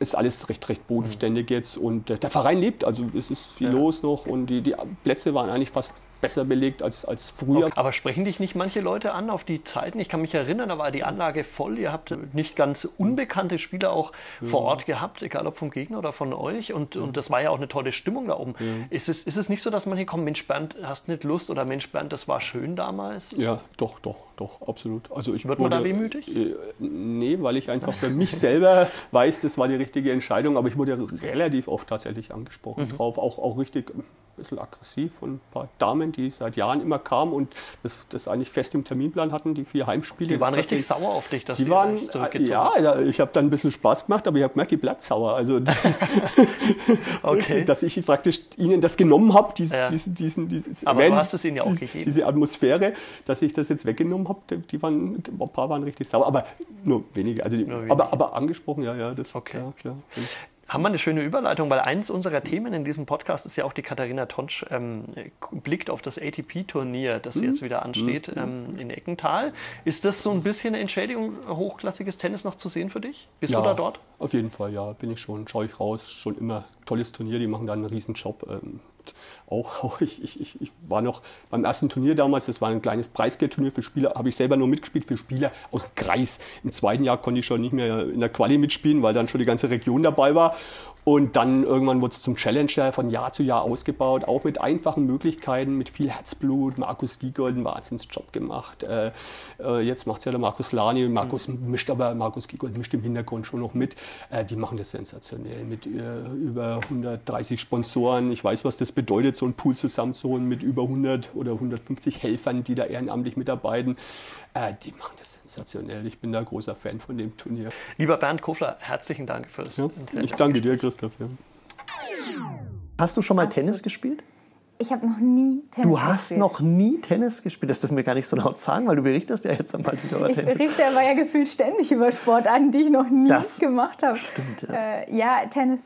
ist alles recht, recht bodenständig jetzt und äh, der Verein lebt, also es ist viel ja. los noch und die, die Plätze waren eigentlich fast besser belegt als, als früher. Okay. Aber sprechen dich nicht manche Leute an auf die Zeiten? Ich kann mich erinnern, da war die Anlage voll. Ihr habt nicht ganz unbekannte Spieler auch ja. vor Ort gehabt, egal ob vom Gegner oder von euch. Und, ja. und das war ja auch eine tolle Stimmung da oben. Ja. Ist, es, ist es nicht so, dass manche kommen, Mensch Bernd, hast nicht Lust oder Mensch Bernd, das war schön damals? Ja, doch, doch, doch, absolut. Also ich Wird man wurde, da wehmütig? Äh, nee, weil ich einfach für mich selber weiß, das war die richtige Entscheidung. Aber ich wurde relativ oft tatsächlich angesprochen mhm. drauf. Auch, auch richtig bisschen aggressiv von ein paar Damen, die seit Jahren immer kamen und das, das eigentlich fest im Terminplan hatten, die vier Heimspiele. Die waren richtig sauer auf dich, dass die waren, ja, ich habe dann ein bisschen Spaß gemacht, aber ich habe gemerkt, die bleibt sauer. Also, okay. dass ich praktisch ihnen das genommen habe, dies, ja. diesen, diesen, dieses aber Event, du hast es ihnen ja auch gegeben. Diese Atmosphäre, dass ich das jetzt weggenommen habe, die waren, ein paar waren richtig sauer, aber nur wenige. Also die, nur wenige. Aber, aber angesprochen, ja, ja, das okay. klar, klar haben wir eine schöne Überleitung, weil eins unserer Themen in diesem Podcast ist ja auch die Katharina Tonsch ähm, blickt auf das ATP-Turnier, das mhm. jetzt wieder ansteht mhm. ähm, in Eckental. Ist das so ein bisschen eine Entschädigung, hochklassiges Tennis noch zu sehen für dich? Bist ja, du da dort? Auf jeden Fall, ja, bin ich schon. Schaue ich raus, schon immer tolles Turnier, die machen da einen riesen Job. Ähm, auch, auch ich, ich, ich war noch beim ersten Turnier damals, das war ein kleines Preisgeldturnier für Spieler, habe ich selber nur mitgespielt für Spieler aus dem Kreis. Im zweiten Jahr konnte ich schon nicht mehr in der Quali mitspielen, weil dann schon die ganze Region dabei war. Und dann irgendwann wurde es zum Challenger von Jahr zu Jahr ausgebaut, auch mit einfachen Möglichkeiten, mit viel Herzblut. Markus Giegold einen Wahnsinnsjob gemacht. Äh, äh, jetzt macht es ja der Markus Lani. Markus mhm. mischt aber, Markus Giegold mischt im Hintergrund schon noch mit. Äh, die machen das sensationell mit äh, über 130 Sponsoren. Ich weiß, was das bedeutet, so einen Pool zusammenzuholen mit über 100 oder 150 Helfern, die da ehrenamtlich mitarbeiten. Äh, die machen das sensationell. Ich bin da großer Fan von dem Turnier. Lieber Bernd Kofler, herzlichen Dank fürs ja, Ich danke dir, Christoph. Ja. Hast du schon mal Absolut. Tennis gespielt? Ich habe noch nie Tennis gespielt. Du hast gespielt. noch nie Tennis gespielt. Das dürfen wir gar nicht so laut sagen, weil du berichtest ja jetzt einmal wieder über Tennis. Ich berichte aber ja gefühlt ständig über Sportarten, die ich noch nie das gemacht habe. Stimmt, ja. Äh, ja, Tennis.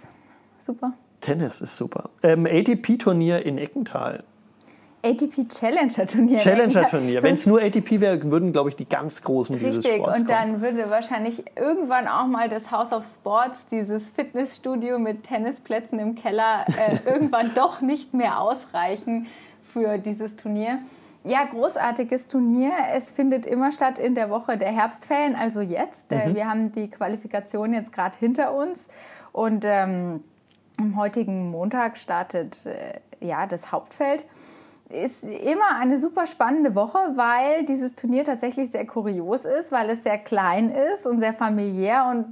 Super. Tennis ist super. Ähm, ATP-Turnier in Eckental. ATP Challenger Turnier. Challenger Turnier. Wenn es nur ATP wäre, würden, glaube ich, die ganz großen Richtig, dieses Sports und dann würde wahrscheinlich irgendwann auch mal das House of Sports, dieses Fitnessstudio mit Tennisplätzen im Keller, äh, irgendwann doch nicht mehr ausreichen für dieses Turnier. Ja, großartiges Turnier. Es findet immer statt in der Woche der Herbstferien, also jetzt. Äh, mhm. Wir haben die Qualifikation jetzt gerade hinter uns und ähm, am heutigen Montag startet äh, ja das Hauptfeld ist immer eine super spannende Woche, weil dieses Turnier tatsächlich sehr kurios ist, weil es sehr klein ist und sehr familiär und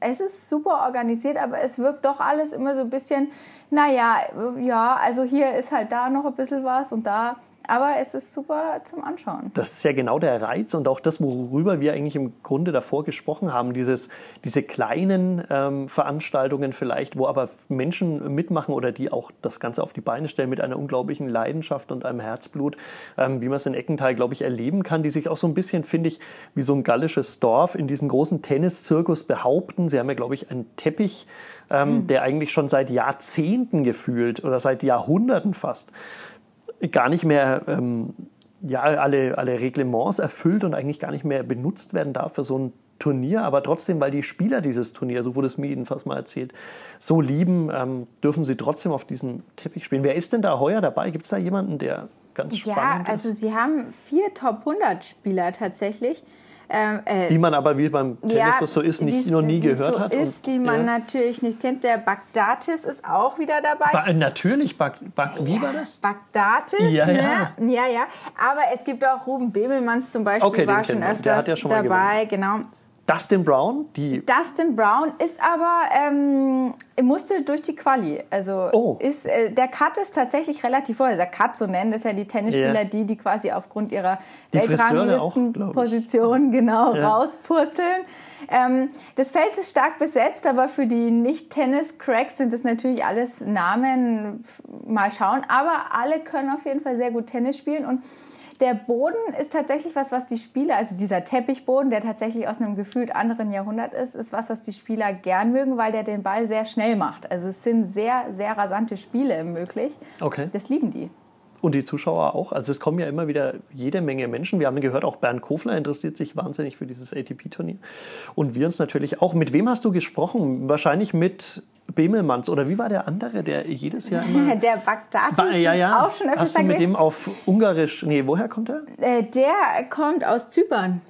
es ist super organisiert, aber es wirkt doch alles immer so ein bisschen, naja, ja, also hier ist halt da noch ein bisschen was und da aber es ist super zum Anschauen. Das ist ja genau der Reiz und auch das, worüber wir eigentlich im Grunde davor gesprochen haben. Dieses, diese kleinen ähm, Veranstaltungen vielleicht, wo aber Menschen mitmachen oder die auch das Ganze auf die Beine stellen mit einer unglaublichen Leidenschaft und einem Herzblut, ähm, wie man es in Eckenthal, glaube ich, erleben kann, die sich auch so ein bisschen, finde ich, wie so ein gallisches Dorf in diesem großen Tenniszirkus behaupten. Sie haben ja, glaube ich, einen Teppich, ähm, mhm. der eigentlich schon seit Jahrzehnten gefühlt oder seit Jahrhunderten fast gar nicht mehr ähm, ja, alle, alle Reglements erfüllt und eigentlich gar nicht mehr benutzt werden darf für so ein Turnier, aber trotzdem, weil die Spieler dieses Turnier, so wurde es mir jedenfalls mal erzählt, so lieben, ähm, dürfen sie trotzdem auf diesem Teppich spielen. Wer ist denn da heuer dabei? Gibt es da jemanden, der ganz spannend ist? Ja, also sie haben vier Top 100 Spieler tatsächlich. Ähm, äh, die man aber, wie beim Tennis ja, das so ist, nicht, noch nie gehört so hat. ist, die man ja. natürlich nicht kennt. Der Bagdatis ist auch wieder dabei. Ba natürlich, Bag, Bag, wie war das? Bagdatis, ja, ne? ja. ja, ja. Aber es gibt auch Ruben Bebelmanns zum Beispiel, okay, war schon öfters ja schon dabei, genau. Dustin Brown, die. Dustin Brown ist aber ähm, musste durch die Quali. Also oh. ist äh, der Cut ist tatsächlich relativ vorher. Der Cut so nennen das ja die Tennisspieler, yeah. die die quasi aufgrund ihrer Weltranglistenposition genau ja. rauspurzeln. Ähm, das Feld ist stark besetzt, aber für die Nicht-Tennis-Cracks sind das natürlich alles Namen. Mal schauen. Aber alle können auf jeden Fall sehr gut Tennis spielen und der Boden ist tatsächlich was, was die Spieler, also dieser Teppichboden, der tatsächlich aus einem gefühlt anderen Jahrhundert ist, ist was, was die Spieler gern mögen, weil der den Ball sehr schnell macht. Also es sind sehr, sehr rasante Spiele möglich. Okay. Das lieben die. Und die Zuschauer auch. Also es kommen ja immer wieder jede Menge Menschen. Wir haben gehört, auch Bernd Kofler interessiert sich wahnsinnig für dieses ATP-Turnier. Und wir uns natürlich auch. Mit wem hast du gesprochen? Wahrscheinlich mit Bemelmanns oder wie war der andere, der jedes Jahr immer... der Bagdadi ba ja, ja. auch schon öfters Hast du mit dem auf Ungarisch... Nee, woher kommt er? Äh, der kommt aus Zypern.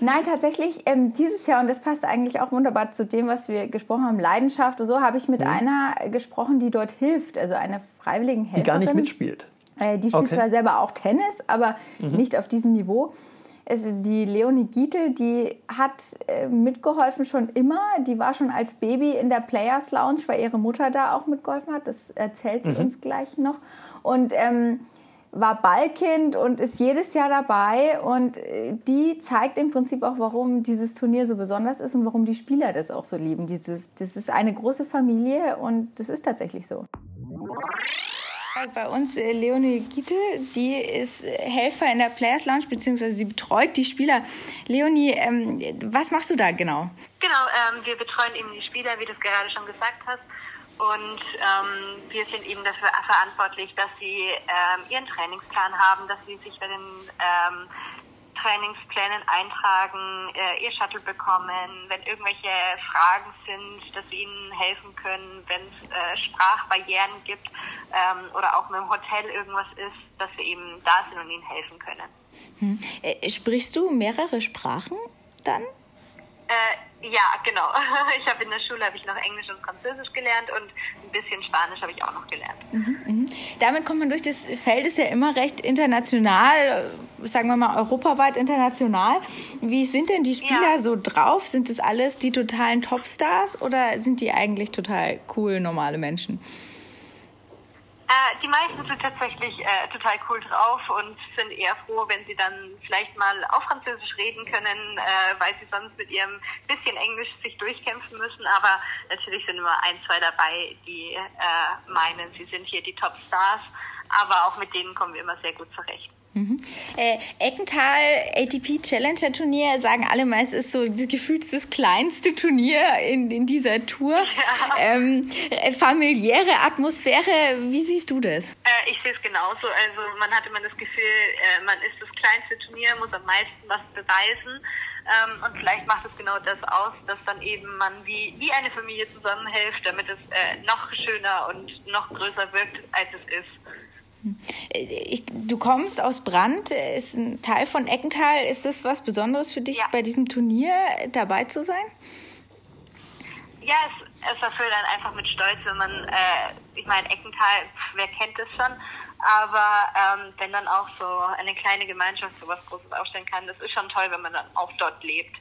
Nein, tatsächlich ähm, dieses Jahr, und das passt eigentlich auch wunderbar zu dem, was wir gesprochen haben, Leidenschaft und so, habe ich mit mhm. einer gesprochen, die dort hilft, also eine Freiwilligenhelferin. Die gar nicht mitspielt. Äh, die spielt okay. zwar selber auch Tennis, aber mhm. nicht auf diesem Niveau. Es, die Leonie Gietel, die hat äh, mitgeholfen schon immer. Die war schon als Baby in der Players Lounge, weil ihre Mutter da auch mitgeholfen hat. Das erzählt sie mhm. uns gleich noch. Und ähm, war Ballkind und ist jedes Jahr dabei. Und äh, die zeigt im Prinzip auch, warum dieses Turnier so besonders ist und warum die Spieler das auch so lieben. Dieses, das ist eine große Familie und das ist tatsächlich so. Bei uns äh, Leonie Giete, die ist Helfer in der Players Lounge, beziehungsweise sie betreut die Spieler. Leonie, ähm, was machst du da genau? Genau, ähm, wir betreuen eben die Spieler, wie du es gerade schon gesagt hast. Und ähm, wir sind eben dafür verantwortlich, dass sie ähm, ihren Trainingsplan haben, dass sie sich bei den ähm, Trainingsplänen eintragen, äh, ihr Shuttle bekommen, wenn irgendwelche Fragen sind, dass wir ihnen helfen können, wenn es äh, Sprachbarrieren gibt ähm, oder auch mit dem Hotel irgendwas ist, dass wir eben da sind und ihnen helfen können. Hm. Äh, sprichst du mehrere Sprachen dann? Äh, ja, genau. Ich habe in der Schule habe ich noch Englisch und Französisch gelernt und ein bisschen Spanisch habe ich auch noch gelernt. Mhm, mhm. Damit kommt man durch. Das Feld ist ja immer recht international, sagen wir mal europaweit international. Wie sind denn die Spieler ja. so drauf? Sind das alles die totalen Topstars oder sind die eigentlich total cool normale Menschen? Äh, die meisten sind tatsächlich äh, total cool drauf und sind eher froh, wenn sie dann vielleicht mal auf Französisch reden können, äh, weil sie sonst mit ihrem bisschen Englisch sich durchkämpfen müssen. Aber natürlich sind immer ein, zwei dabei, die äh, meinen, sie sind hier die Top-Stars. Aber auch mit denen kommen wir immer sehr gut zurecht. Mhm. Äh, Eckental ATP Challenger Turnier sagen alle meist ist so gefühlt das kleinste Turnier in, in dieser Tour. Ja. Ähm, äh, familiäre Atmosphäre, wie siehst du das? Äh, ich sehe es genauso. Also man hat immer das Gefühl, äh, man ist das kleinste Turnier, muss am meisten was beweisen. Ähm, und vielleicht macht es genau das aus, dass dann eben man wie, wie eine Familie zusammenhilft, damit es äh, noch schöner und noch größer wirkt, als es ist. Ich, du kommst aus Brand, ist ein Teil von Eckental. Ist das was Besonderes für dich, ja. bei diesem Turnier dabei zu sein? Ja, es, es erfüllt dann einfach mit Stolz, wenn man, äh, ich meine, Eckental, wer kennt es schon, aber ähm, wenn dann auch so eine kleine Gemeinschaft so was Großes aufstellen kann, das ist schon toll, wenn man dann auch dort lebt.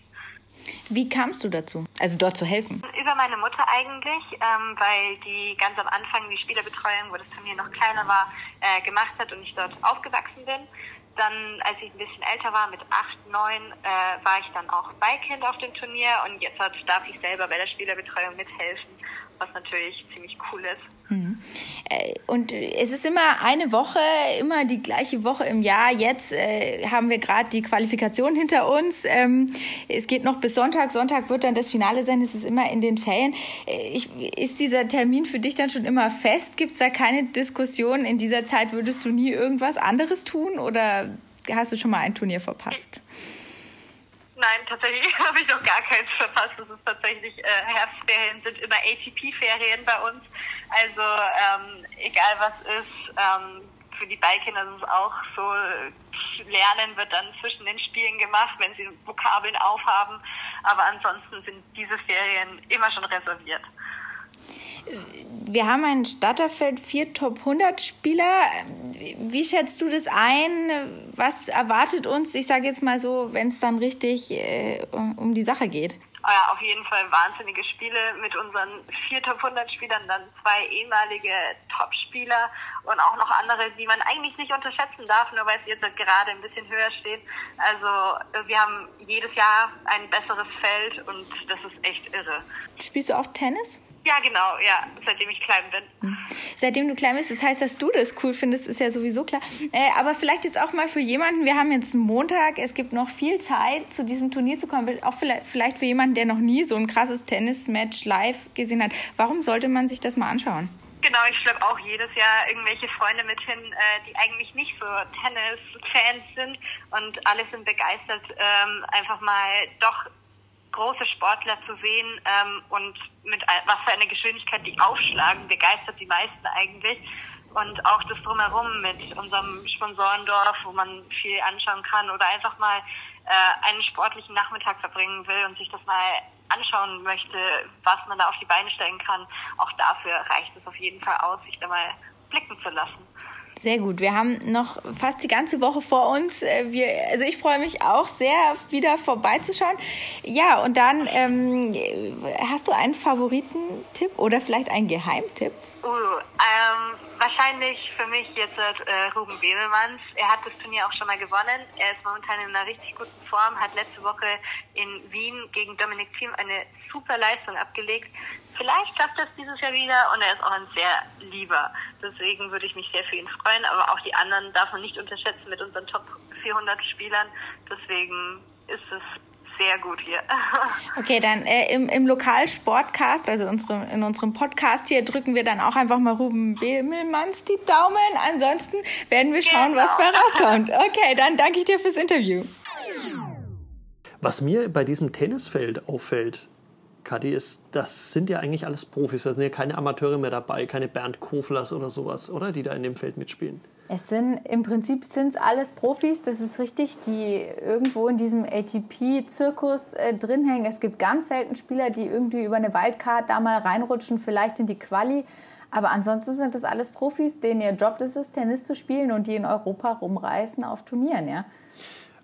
Wie kamst du dazu, also dort zu helfen? über meine Mutter eigentlich, ähm, weil die ganz am Anfang die Spielerbetreuung, wo das Turnier noch kleiner war, äh, gemacht hat und ich dort aufgewachsen bin. Dann, als ich ein bisschen älter war, mit acht, neun, äh, war ich dann auch Beikind auf dem Turnier und jetzt darf ich selber bei der Spielerbetreuung mithelfen was natürlich ziemlich cool ist. Mhm. Äh, und es ist immer eine Woche, immer die gleiche Woche im Jahr. Jetzt äh, haben wir gerade die Qualifikation hinter uns. Ähm, es geht noch bis Sonntag. Sonntag wird dann das Finale sein. Es ist immer in den Ferien. Äh, ich, ist dieser Termin für dich dann schon immer fest? Gibt es da keine Diskussion? In dieser Zeit würdest du nie irgendwas anderes tun oder hast du schon mal ein Turnier verpasst? Ich Nein, tatsächlich habe ich noch gar keins verpasst. Das ist tatsächlich, äh, Herbstferien sind immer ATP-Ferien bei uns. Also ähm, egal was ist, ähm, für die Beikinder ist es auch so, Lernen wird dann zwischen den Spielen gemacht, wenn sie Vokabeln aufhaben. Aber ansonsten sind diese Ferien immer schon reserviert. Wir haben ein Starterfeld, vier Top 100 Spieler. Wie schätzt du das ein? Was erwartet uns, ich sage jetzt mal so, wenn es dann richtig äh, um die Sache geht? Ja, auf jeden Fall wahnsinnige Spiele mit unseren vier Top 100 Spielern, dann zwei ehemalige Top-Spieler und auch noch andere, die man eigentlich nicht unterschätzen darf, nur weil es jetzt gerade ein bisschen höher steht. Also wir haben jedes Jahr ein besseres Feld und das ist echt irre. Spielst du auch Tennis? Ja, genau, ja, seitdem ich klein bin. Seitdem du klein bist, das heißt, dass du das cool findest, ist ja sowieso klar. Äh, aber vielleicht jetzt auch mal für jemanden, wir haben jetzt Montag, es gibt noch viel Zeit, zu diesem Turnier zu kommen, auch vielleicht für jemanden, der noch nie so ein krasses Tennismatch live gesehen hat. Warum sollte man sich das mal anschauen? Genau, ich schleppe auch jedes Jahr irgendwelche Freunde mit hin, äh, die eigentlich nicht so Tennis-Fans sind und alle sind begeistert, ähm, einfach mal doch große Sportler zu sehen ähm, und mit was für eine Geschwindigkeit die aufschlagen, begeistert die meisten eigentlich. Und auch das drumherum mit unserem Sponsorendorf, wo man viel anschauen kann oder einfach mal äh, einen sportlichen Nachmittag verbringen will und sich das mal anschauen möchte, was man da auf die Beine stellen kann. Auch dafür reicht es auf jeden Fall aus, sich da mal blicken zu lassen. Sehr gut. Wir haben noch fast die ganze Woche vor uns. Äh, wir, also ich freue mich auch sehr, wieder vorbeizuschauen. Ja, und dann ähm, hast du einen Favoritentipp oder vielleicht einen Geheimtipp? Uh, ähm, wahrscheinlich für mich jetzt äh, Ruben Bemelmanns. Er hat das Turnier auch schon mal gewonnen. Er ist momentan in einer richtig guten Form, hat letzte Woche in Wien gegen Dominik Thiem eine super Leistung abgelegt. Vielleicht schafft er es dieses Jahr wieder und er ist auch ein sehr lieber. Deswegen würde ich mich sehr für ihn freuen, aber auch die anderen darf man nicht unterschätzen mit unseren Top 400 Spielern. Deswegen ist es sehr gut hier. Okay, dann äh, im, im Lokalsportcast, also unsere, in unserem Podcast hier, drücken wir dann auch einfach mal Ruben Bimmelmanns die Daumen. Ansonsten werden wir schauen, genau. was bei rauskommt. Okay, dann danke ich dir fürs Interview. Was mir bei diesem Tennisfeld auffällt, Kadi, ist, das sind ja eigentlich alles Profis. Da sind ja keine Amateure mehr dabei, keine Bernd Koflers oder sowas, oder? Die da in dem Feld mitspielen. Es sind im Prinzip sind alles Profis, das ist richtig, die irgendwo in diesem ATP-Zirkus äh, drin hängen. Es gibt ganz selten Spieler, die irgendwie über eine Wildcard da mal reinrutschen, vielleicht in die Quali. Aber ansonsten sind das alles Profis, denen ihr Job ist es, Tennis zu spielen und die in Europa rumreisen auf Turnieren, ja.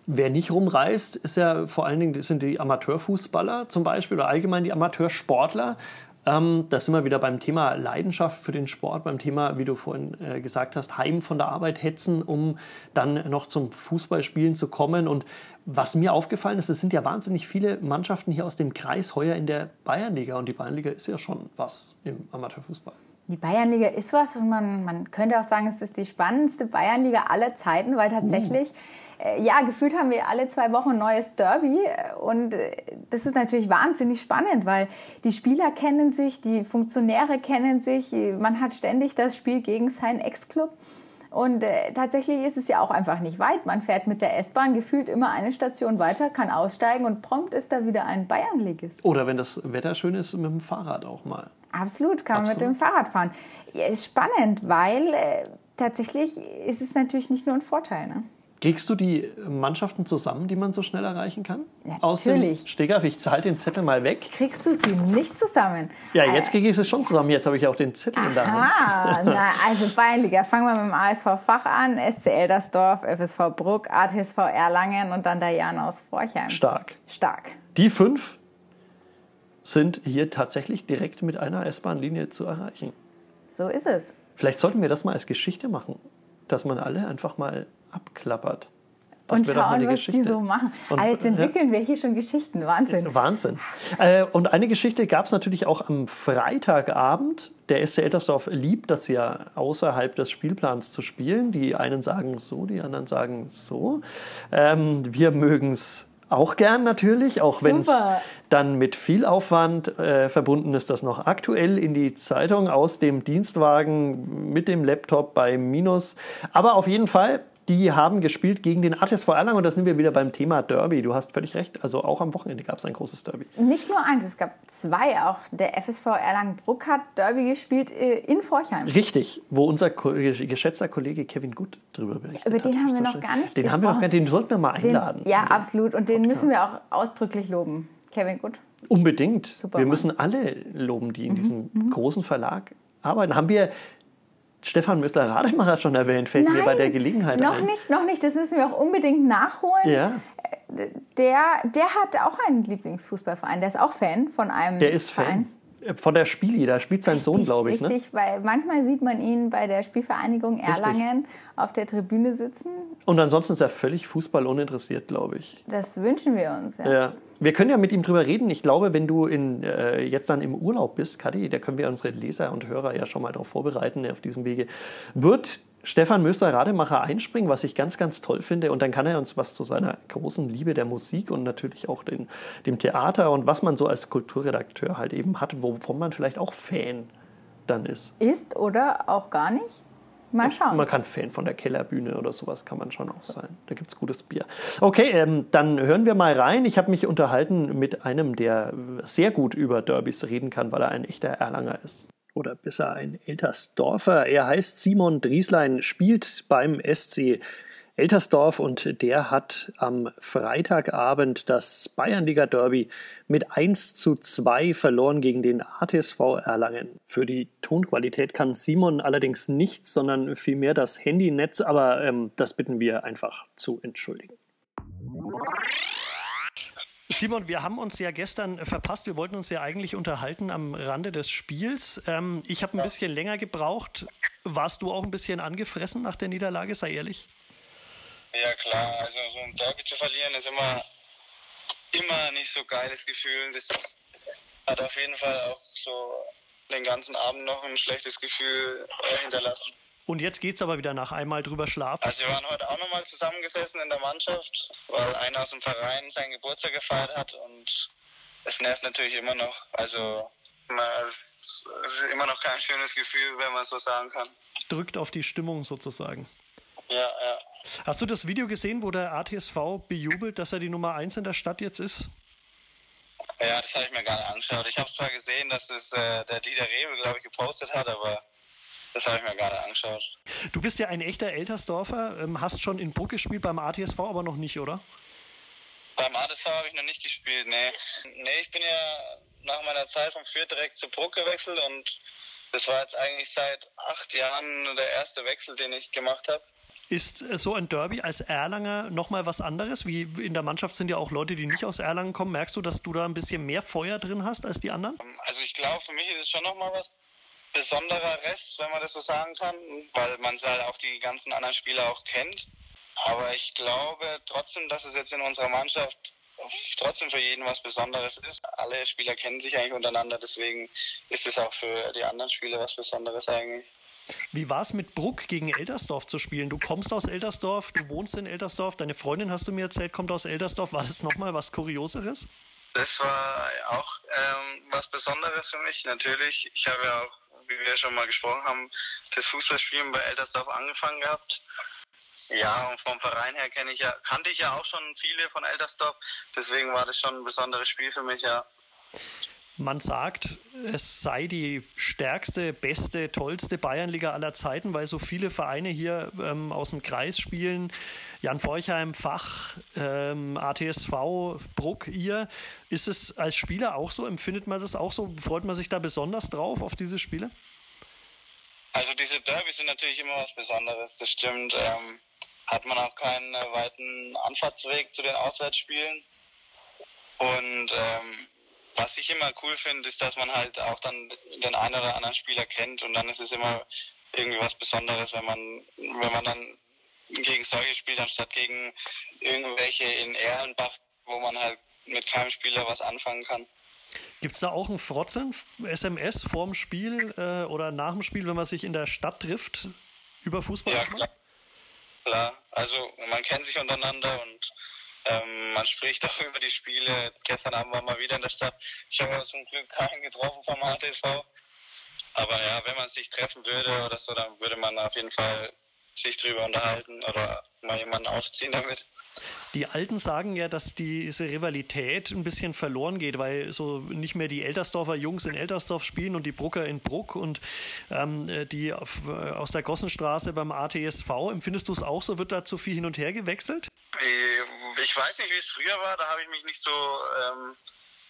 Wer nicht rumreist, ist ja vor allen Dingen sind die Amateurfußballer zum Beispiel oder allgemein die Amateursportler. Ähm, da sind wir wieder beim Thema Leidenschaft für den Sport, beim Thema, wie du vorhin äh, gesagt hast, heim von der Arbeit hetzen, um dann noch zum Fußballspielen zu kommen. Und was mir aufgefallen ist, es sind ja wahnsinnig viele Mannschaften hier aus dem Kreis heuer in der Bayernliga. Und die Bayernliga ist ja schon was im Amateurfußball. Die Bayernliga ist was und man, man könnte auch sagen, es ist die spannendste Bayernliga aller Zeiten, weil tatsächlich. Uh ja, gefühlt haben wir alle zwei Wochen ein neues Derby und äh, das ist natürlich wahnsinnig spannend, weil die Spieler kennen sich, die Funktionäre kennen sich, man hat ständig das Spiel gegen seinen Ex-Club. Und äh, tatsächlich ist es ja auch einfach nicht weit. Man fährt mit der S-Bahn gefühlt immer eine Station weiter, kann aussteigen und prompt ist da wieder ein Bayernligist. Oder wenn das Wetter schön ist, mit dem Fahrrad auch mal. Absolut, kann man mit dem Fahrrad fahren. Ja, ist spannend, weil äh, tatsächlich ist es natürlich nicht nur ein Vorteil. Ne? Kriegst du die Mannschaften zusammen, die man so schnell erreichen kann? Ja, Aus natürlich. Dem ich halte den Zettel mal weg. Kriegst du sie nicht zusammen? Ja, jetzt kriege ich sie schon zusammen. Jetzt habe ich auch den Zettel Aha, in der Hand. Na, also Bayernliga. Fangen wir mit dem ASV Fach an, SC Eldersdorf, FSV Bruck, ATSV Erlangen und dann der Jan aus Forchheim. Stark. Stark. Die fünf sind hier tatsächlich direkt mit einer S-Bahn-Linie zu erreichen. So ist es. Vielleicht sollten wir das mal als Geschichte machen, dass man alle einfach mal abklappert. Das Und schauen, was die Geschichte. so machen. Und- Aber jetzt entwickeln wir hier schon Geschichten. Wahnsinn. Wahnsinn. Äh, und eine Geschichte gab es natürlich auch am Freitagabend. Der SC Eltersdorf liebt das ja, außerhalb des Spielplans zu spielen. Die einen sagen so, die anderen sagen so. Ähm, wir mögen es auch gern natürlich, auch wenn es dann mit viel Aufwand äh, verbunden ist, das noch aktuell in die Zeitung aus dem Dienstwagen mit dem Laptop bei Minus. Aber auf jeden Fall, die haben gespielt gegen den ATSV Erlangen und da sind wir wieder beim Thema Derby. Du hast völlig recht. Also auch am Wochenende gab es ein großes Derby. Nicht nur eins, es gab zwei. Auch der FSV Erlangen-Bruck hat Derby gespielt äh, in Forchheim. Richtig, wo unser geschätzter Kollege Kevin Gut drüber berichtet über den hat. haben wir noch gar nicht Den haben wir noch gar gesprochen. den sollten wir mal Den, einladen. ja, in den absolut. Und den Podcast. müssen wir auch ausdrücklich loben. Kevin Gut. Unbedingt. Super wir Mann. müssen alle loben, die in Mhm, diesem großen Verlag arbeiten. Haben wir Stefan Müssler-Rademacher schon erwähnt? Fällt mir bei der Gelegenheit noch ein. nicht, noch nicht. Das müssen wir auch unbedingt nachholen. Ja, Der, der hat auch einen Lieblingsfußballverein. Der ist auch Fan von einem der ist Verein. Fan. Von der Spili, da spielt sein Sohn, glaube ich. Ne? Richtig, weil manchmal sieht man ihn bei der Spielvereinigung Erlangen auf der Tribüne sitzen. Und ansonsten ist er völlig Fußball uninteressiert, glaube ich. Das wünschen wir uns. Ja. Ja. Wir können ja mit ihm drüber reden. Ich glaube, wenn du in, äh, jetzt dann im Urlaub bist, Kadi, da können wir unsere Leser und Hörer ja schon mal darauf vorbereiten auf diesem Wege, wird Stefan Möster-Rademacher einspringen, was ich ganz, ganz toll finde. Und dann kann er uns was zu seiner großen Liebe der Musik und natürlich auch den, dem Theater und was man so als Kulturredakteur halt eben hat, wovon man vielleicht auch Fan dann ist. Ist oder auch gar nicht. Mal schauen. Man kann Fan von der Kellerbühne oder sowas kann man schon auch sein. Da gibt es gutes Bier. Okay, ähm, dann hören wir mal rein. Ich habe mich unterhalten mit einem, der sehr gut über Derbys reden kann, weil er ein echter Erlanger ist. Oder besser ein Eltersdorfer. Er heißt Simon Drieslein, spielt beim SC Eltersdorf und der hat am Freitagabend das Bayernliga-Derby mit 1 zu 2 verloren gegen den ATSV Erlangen. Für die Tonqualität kann Simon allerdings nichts, sondern vielmehr das Handynetz, aber ähm, das bitten wir einfach zu entschuldigen. Simon, wir haben uns ja gestern verpasst. Wir wollten uns ja eigentlich unterhalten am Rande des Spiels. Ähm, ich habe ein bisschen länger gebraucht. Warst du auch ein bisschen angefressen nach der Niederlage, sei ehrlich? Ja klar, also so ein Derby zu verlieren ist immer, immer nicht so geiles Gefühl. Das hat auf jeden Fall auch so den ganzen Abend noch ein schlechtes Gefühl äh, hinterlassen. Und jetzt geht's aber wieder nach einmal drüber schlafen. Also wir waren heute auch nochmal zusammengesessen in der Mannschaft, weil einer aus dem Verein seinen Geburtstag gefeiert hat und es nervt natürlich immer noch. Also es ist immer noch kein schönes Gefühl, wenn man so sagen kann. Drückt auf die Stimmung sozusagen. Ja, ja. Hast du das Video gesehen, wo der ATSV bejubelt, dass er die Nummer 1 in der Stadt jetzt ist? Ja, das habe ich mir gar nicht angeschaut. Ich habe zwar gesehen, dass es äh, der Dieter Rewe, glaube ich, gepostet hat, aber das habe ich mir nicht angeschaut. Du bist ja ein echter Eltersdorfer, ähm, hast schon in Bruck gespielt, beim ATSV aber noch nicht, oder? Beim ADSV habe ich noch nicht gespielt, nee. Nee, ich bin ja nach meiner Zeit vom Fürth direkt zu Bruck gewechselt und das war jetzt eigentlich seit acht Jahren der erste Wechsel, den ich gemacht habe. Ist äh, so ein Derby als Erlanger nochmal was anderes? Wie in der Mannschaft sind ja auch Leute, die nicht aus Erlangen kommen. Merkst du, dass du da ein bisschen mehr Feuer drin hast als die anderen? Also ich glaube, für mich ist es schon nochmal was Besonderes, wenn man das so sagen kann, weil man halt auch die ganzen anderen Spieler auch kennt. Aber ich glaube trotzdem, dass es jetzt in unserer Mannschaft trotzdem für jeden was Besonderes ist. Alle Spieler kennen sich eigentlich untereinander, deswegen ist es auch für die anderen Spieler was Besonderes eigentlich. Wie war es mit Bruck gegen Eltersdorf zu spielen? Du kommst aus Eltersdorf, du wohnst in Eltersdorf, deine Freundin, hast du mir erzählt, kommt aus Eltersdorf. War das nochmal was Kurioseres? Das war auch ähm, was Besonderes für mich, natürlich. Ich habe ja auch, wie wir schon mal gesprochen haben, das Fußballspielen bei Eltersdorf angefangen gehabt. Ja, und vom Verein her kenne ich ja, kannte ich ja auch schon viele von Eltersdorf, deswegen war das schon ein besonderes Spiel für mich, ja. Man sagt, es sei die stärkste, beste, tollste Bayernliga aller Zeiten, weil so viele Vereine hier ähm, aus dem Kreis spielen. Jan Forchheim, Fach, ähm, ATSV, Bruck, ihr. Ist es als Spieler auch so? Empfindet man das auch so? Freut man sich da besonders drauf auf diese Spiele? Also diese Derbys sind natürlich immer was Besonderes, das stimmt. Ähm, hat man auch keinen weiten Anfahrtsweg zu den Auswärtsspielen. Und ähm, was ich immer cool finde, ist, dass man halt auch dann den einen oder anderen Spieler kennt und dann ist es immer irgendwie was Besonderes, wenn man, wenn man dann gegen solche spielt, anstatt gegen irgendwelche in Erlenbach, wo man halt mit keinem Spieler was anfangen kann. Gibt es da auch ein Frotzen, SMS vorm Spiel äh, oder nach dem Spiel, wenn man sich in der Stadt trifft, über Fußball? Ja, klar. klar. Also man kennt sich untereinander und ähm, man spricht auch über die Spiele. Gestern Abend waren wir wieder in der Stadt. Ich habe zum Glück keinen getroffen vom HTSV. Aber ja, wenn man sich treffen würde oder so, dann würde man auf jeden Fall sich drüber unterhalten oder mal jemanden aufziehen damit. Die Alten sagen ja, dass diese Rivalität ein bisschen verloren geht, weil so nicht mehr die Eltersdorfer Jungs in Eltersdorf spielen und die Brucker in Bruck und ähm, die auf, äh, aus der Gossenstraße beim ATSV. Empfindest du es auch so? Wird da zu viel hin und her gewechselt? Äh, ich weiß nicht, wie es früher war. Da habe ich mich nicht so ähm,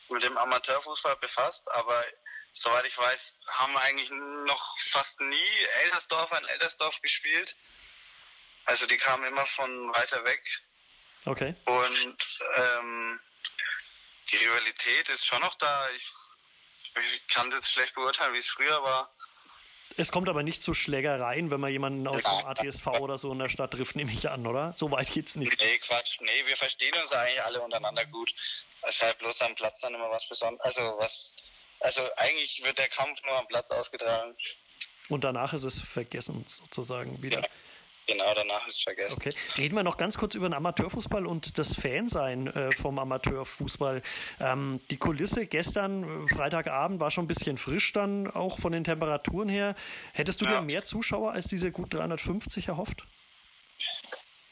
mit dem Amateurfußball befasst, aber soweit ich weiß, haben eigentlich noch fast nie Eltersdorfer in Eltersdorf gespielt. Also die kamen immer von weiter weg. Okay. Und ähm, die Rivalität ist schon noch da. Ich, ich kann jetzt schlecht beurteilen, wie es früher war. Es kommt aber nicht zu Schlägereien, wenn man jemanden aus dem ATSV oder so in der Stadt trifft, nehme ich an, oder? So weit geht's nicht. Nee, Quatsch. Nee, wir verstehen uns eigentlich alle untereinander gut. Es ist halt bloß am Platz dann immer was Besonderes. Also was also eigentlich wird der Kampf nur am Platz ausgetragen. Und danach ist es vergessen, sozusagen wieder. Ja. Genau, danach ist es vergessen. Okay. Reden wir noch ganz kurz über den Amateurfußball und das Fansein äh, vom Amateurfußball. Ähm, die Kulisse gestern, äh, Freitagabend, war schon ein bisschen frisch dann, auch von den Temperaturen her. Hättest du ja. dir mehr Zuschauer als diese gut 350 erhofft?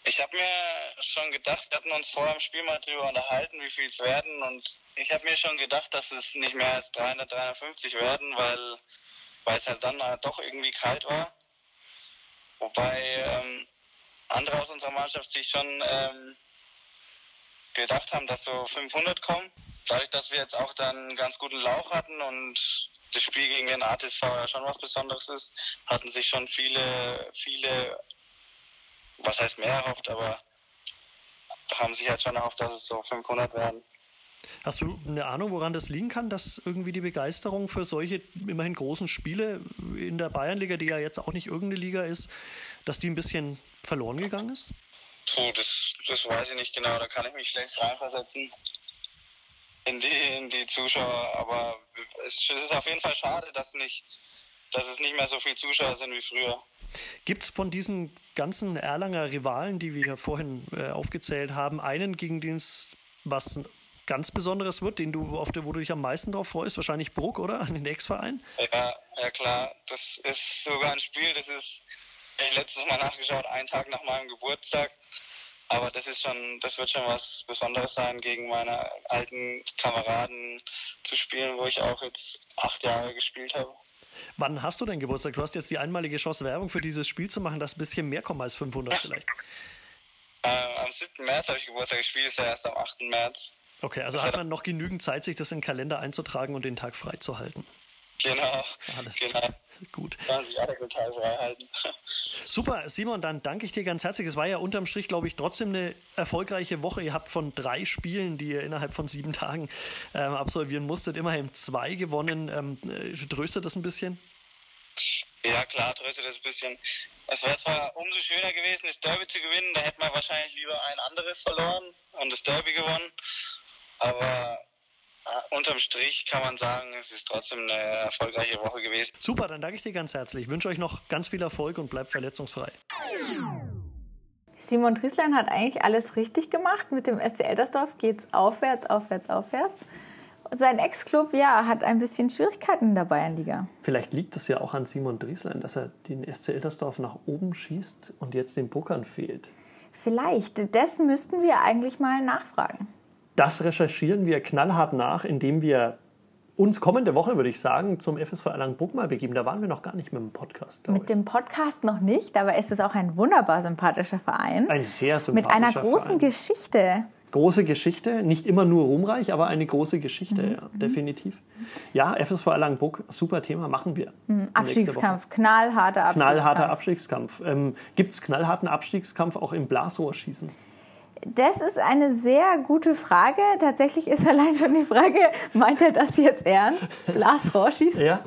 Ich habe mir schon gedacht, wir hatten uns vor dem Spiel mal drüber unterhalten, wie viel es werden. Und ich habe mir schon gedacht, dass es nicht mehr als 300, 350 werden, weil, es halt dann doch irgendwie kalt war. Wobei ähm, andere aus unserer Mannschaft sich schon ähm, gedacht haben, dass so 500 kommen. Dadurch, dass wir jetzt auch dann einen ganz guten Lauch hatten und das Spiel gegen den ATSV ja schon was Besonderes ist, hatten sich schon viele, viele was heißt mehr erhofft, aber haben sich halt schon erhofft, dass es so 500 werden. Hast du eine Ahnung, woran das liegen kann, dass irgendwie die Begeisterung für solche immerhin großen Spiele in der Bayernliga, die ja jetzt auch nicht irgendeine Liga ist, dass die ein bisschen verloren gegangen ist? Puh, das, das weiß ich nicht genau, da kann ich mich schlecht reinversetzen in die, in die Zuschauer, aber es, es ist auf jeden Fall schade, dass nicht dass es nicht mehr so viele Zuschauer sind wie früher. Gibt es von diesen ganzen Erlanger Rivalen, die wir vorhin äh, aufgezählt haben, einen, gegen den es was ganz Besonderes wird, den du auf der, wo du dich am meisten drauf freust? Wahrscheinlich Bruck, oder? An den Ex-Verein? Ja, ja klar. Das ist sogar ein Spiel, das ist, ich letztes Mal nachgeschaut, einen Tag nach meinem Geburtstag. Aber das ist schon, das wird schon was Besonderes sein, gegen meine alten Kameraden zu spielen, wo ich auch jetzt acht Jahre gespielt habe. Wann hast du denn Geburtstag? Du hast jetzt die einmalige Chance, Werbung für dieses Spiel zu machen, dass ein bisschen mehr kommen als 500 vielleicht. Äh, am 7. März habe ich Geburtstag. Das Spiel ist ja erst am 8. März. Okay, also das hat man noch genügend Zeit, sich das in den Kalender einzutragen und den Tag freizuhalten. Genau. Alles genau. gut. Alle. Super, Simon, dann danke ich dir ganz herzlich. Es war ja unterm Strich, glaube ich, trotzdem eine erfolgreiche Woche. Ihr habt von drei Spielen, die ihr innerhalb von sieben Tagen ähm, absolvieren musstet, immerhin zwei gewonnen. Ähm, äh, tröstet das ein bisschen? Ja, klar, tröstet das ein bisschen. Es wäre zwar umso schöner gewesen, das Derby zu gewinnen, da hätte man wahrscheinlich lieber ein anderes verloren und das Derby gewonnen. Aber äh, unterm Strich kann man sagen, es ist trotzdem eine erfolgreiche Woche gewesen. Super, dann danke ich dir ganz herzlich. Ich wünsche euch noch ganz viel Erfolg und bleibt verletzungsfrei. Simon Trieslein hat eigentlich alles richtig gemacht. Mit dem SC Eldersdorf geht es aufwärts, aufwärts, aufwärts. Sein Ex-Club, ja, hat ein bisschen Schwierigkeiten in der Bayernliga. Vielleicht liegt es ja auch an Simon Drieslein, dass er den SC Eldersdorf nach oben schießt und jetzt den Buckern fehlt. Vielleicht. Das müssten wir eigentlich mal nachfragen. Das recherchieren wir knallhart nach, indem wir uns kommende Woche, würde ich sagen, zum FSV Erlangen-Bruck mal begeben. Da waren wir noch gar nicht mit dem Podcast. Mit dem Podcast noch nicht, aber ist es auch ein wunderbar sympathischer Verein. Ein sehr sympathischer Mit einer großen Verein. Geschichte. Große Geschichte, nicht immer nur ruhmreich, aber eine große Geschichte, Mhm. ja, definitiv. Ja, FSV Erlangen-Bruck, super Thema, machen wir. Mhm. Abstiegskampf, knallharter Abstiegskampf. Knallharter Abstiegskampf. Ähm, Gibt es knallharten Abstiegskampf auch im Blasrohrschießen? Das ist eine sehr gute Frage. Tatsächlich ist allein schon die Frage, meint er das jetzt ernst? Blasrohrschießen? Ja.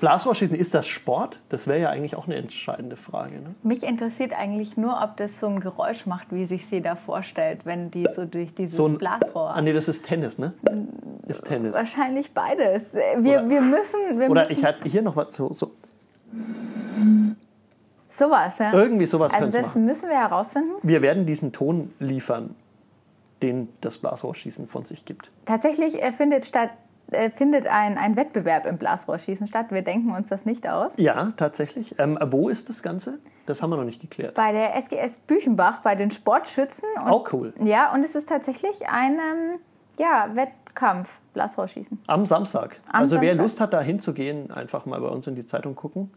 Blasrohrschießen, ist das Sport? Das wäre ja eigentlich auch eine entscheidende Frage. Ne? Mich interessiert eigentlich nur, ob das so ein Geräusch macht, wie sich sie da vorstellt, wenn die so durch dieses So ein- Blasrohr. Ah, nee, das ist Tennis, ne? Ist Tennis. Wahrscheinlich beides. Wir, Oder- wir müssen. Wir Oder müssen ich hatte hier noch was so, so sowas, ja. irgendwie sowas Also das machen. müssen wir herausfinden. Wir werden diesen Ton liefern, den das Blasrohrschießen von sich gibt. Tatsächlich äh, findet statt. äh, Findet ein, ein Wettbewerb im Blasrohrschießen statt. Wir denken uns das nicht aus. Ja, tatsächlich. Ähm, wo ist das Ganze? Das haben wir noch nicht geklärt. Bei der SGS Büchenbach, bei den Sportschützen. Und, Auch cool. Ja, und es ist tatsächlich ein ähm, ja, Wettkampf, Blasrohrschießen. Am Samstag. Am also wer Samstag. Lust hat, da hinzugehen, einfach mal bei uns in die Zeitung gucken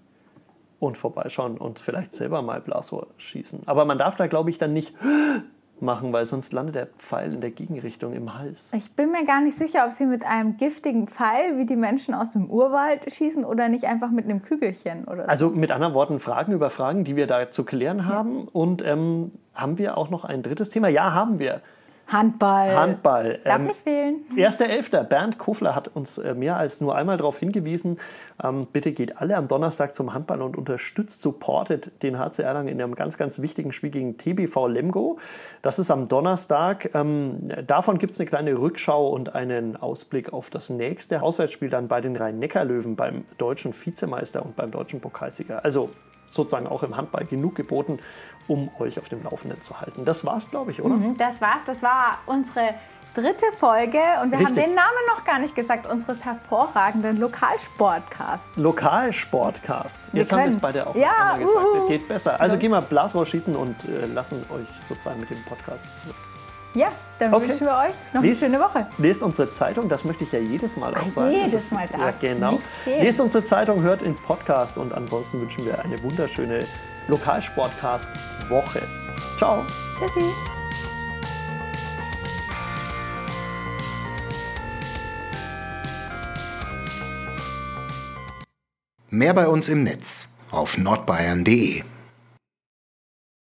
und vorbeischauen und vielleicht selber mal Blasrohr schießen. Aber man darf da, glaube ich, dann nicht machen, weil sonst landet der Pfeil in der Gegenrichtung im Hals. Ich bin mir gar nicht sicher, ob sie mit einem giftigen Pfeil wie die Menschen aus dem Urwald schießen oder nicht einfach mit einem Kügelchen oder so. Also mit anderen Worten, Fragen über Fragen, die wir da zu klären haben. Und ähm, haben wir auch noch ein drittes Thema? Ja, haben wir. Handball. Handball. Darf Ähm, nicht fehlen. 1.11. Bernd Kofler hat uns äh, mehr als nur einmal darauf hingewiesen, ähm, bitte geht alle am Donnerstag zum Handball und unterstützt, supportet den HC Erlangen in einem ganz, ganz wichtigen Spiel gegen TBV Lemgo. Das ist am Donnerstag. Ähm, davon gibt es eine kleine Rückschau und einen Ausblick auf das nächste Auswärtsspiel dann bei den Rhein-Neckar-Löwen beim deutschen Vizemeister und beim deutschen Pokalsieger. Also sozusagen auch im Handball genug geboten, um euch auf dem Laufenden zu halten. Das war's, glaube ich, oder? Mhm, Das war's. Das war unsere dritte Folge und wir haben Richtig. den Namen noch gar nicht gesagt, unseres hervorragenden Lokalsportcasts. Lokalsportcast. Jetzt haben wir es können's. beide auch Ja, gesagt. uhu. Das geht besser. Also gehen wir Blasrohr schießen und äh, lassen euch sozusagen mit dem Podcast zurück. Ja, dann Okay. wünschen wir euch noch Lest- eine schöne Woche. Lest unsere Zeitung, das möchte ich ja jedes Mal auch Ah, sagen. jedes ist- Mal darf Ja, genau. Lest unsere Zeitung, hört den Podcast und ansonsten wünschen wir eine wunderschöne Lokalsportcast-Woche. Ciao. Tschüssi. Mehr bei uns im Netz auf nordbayern.de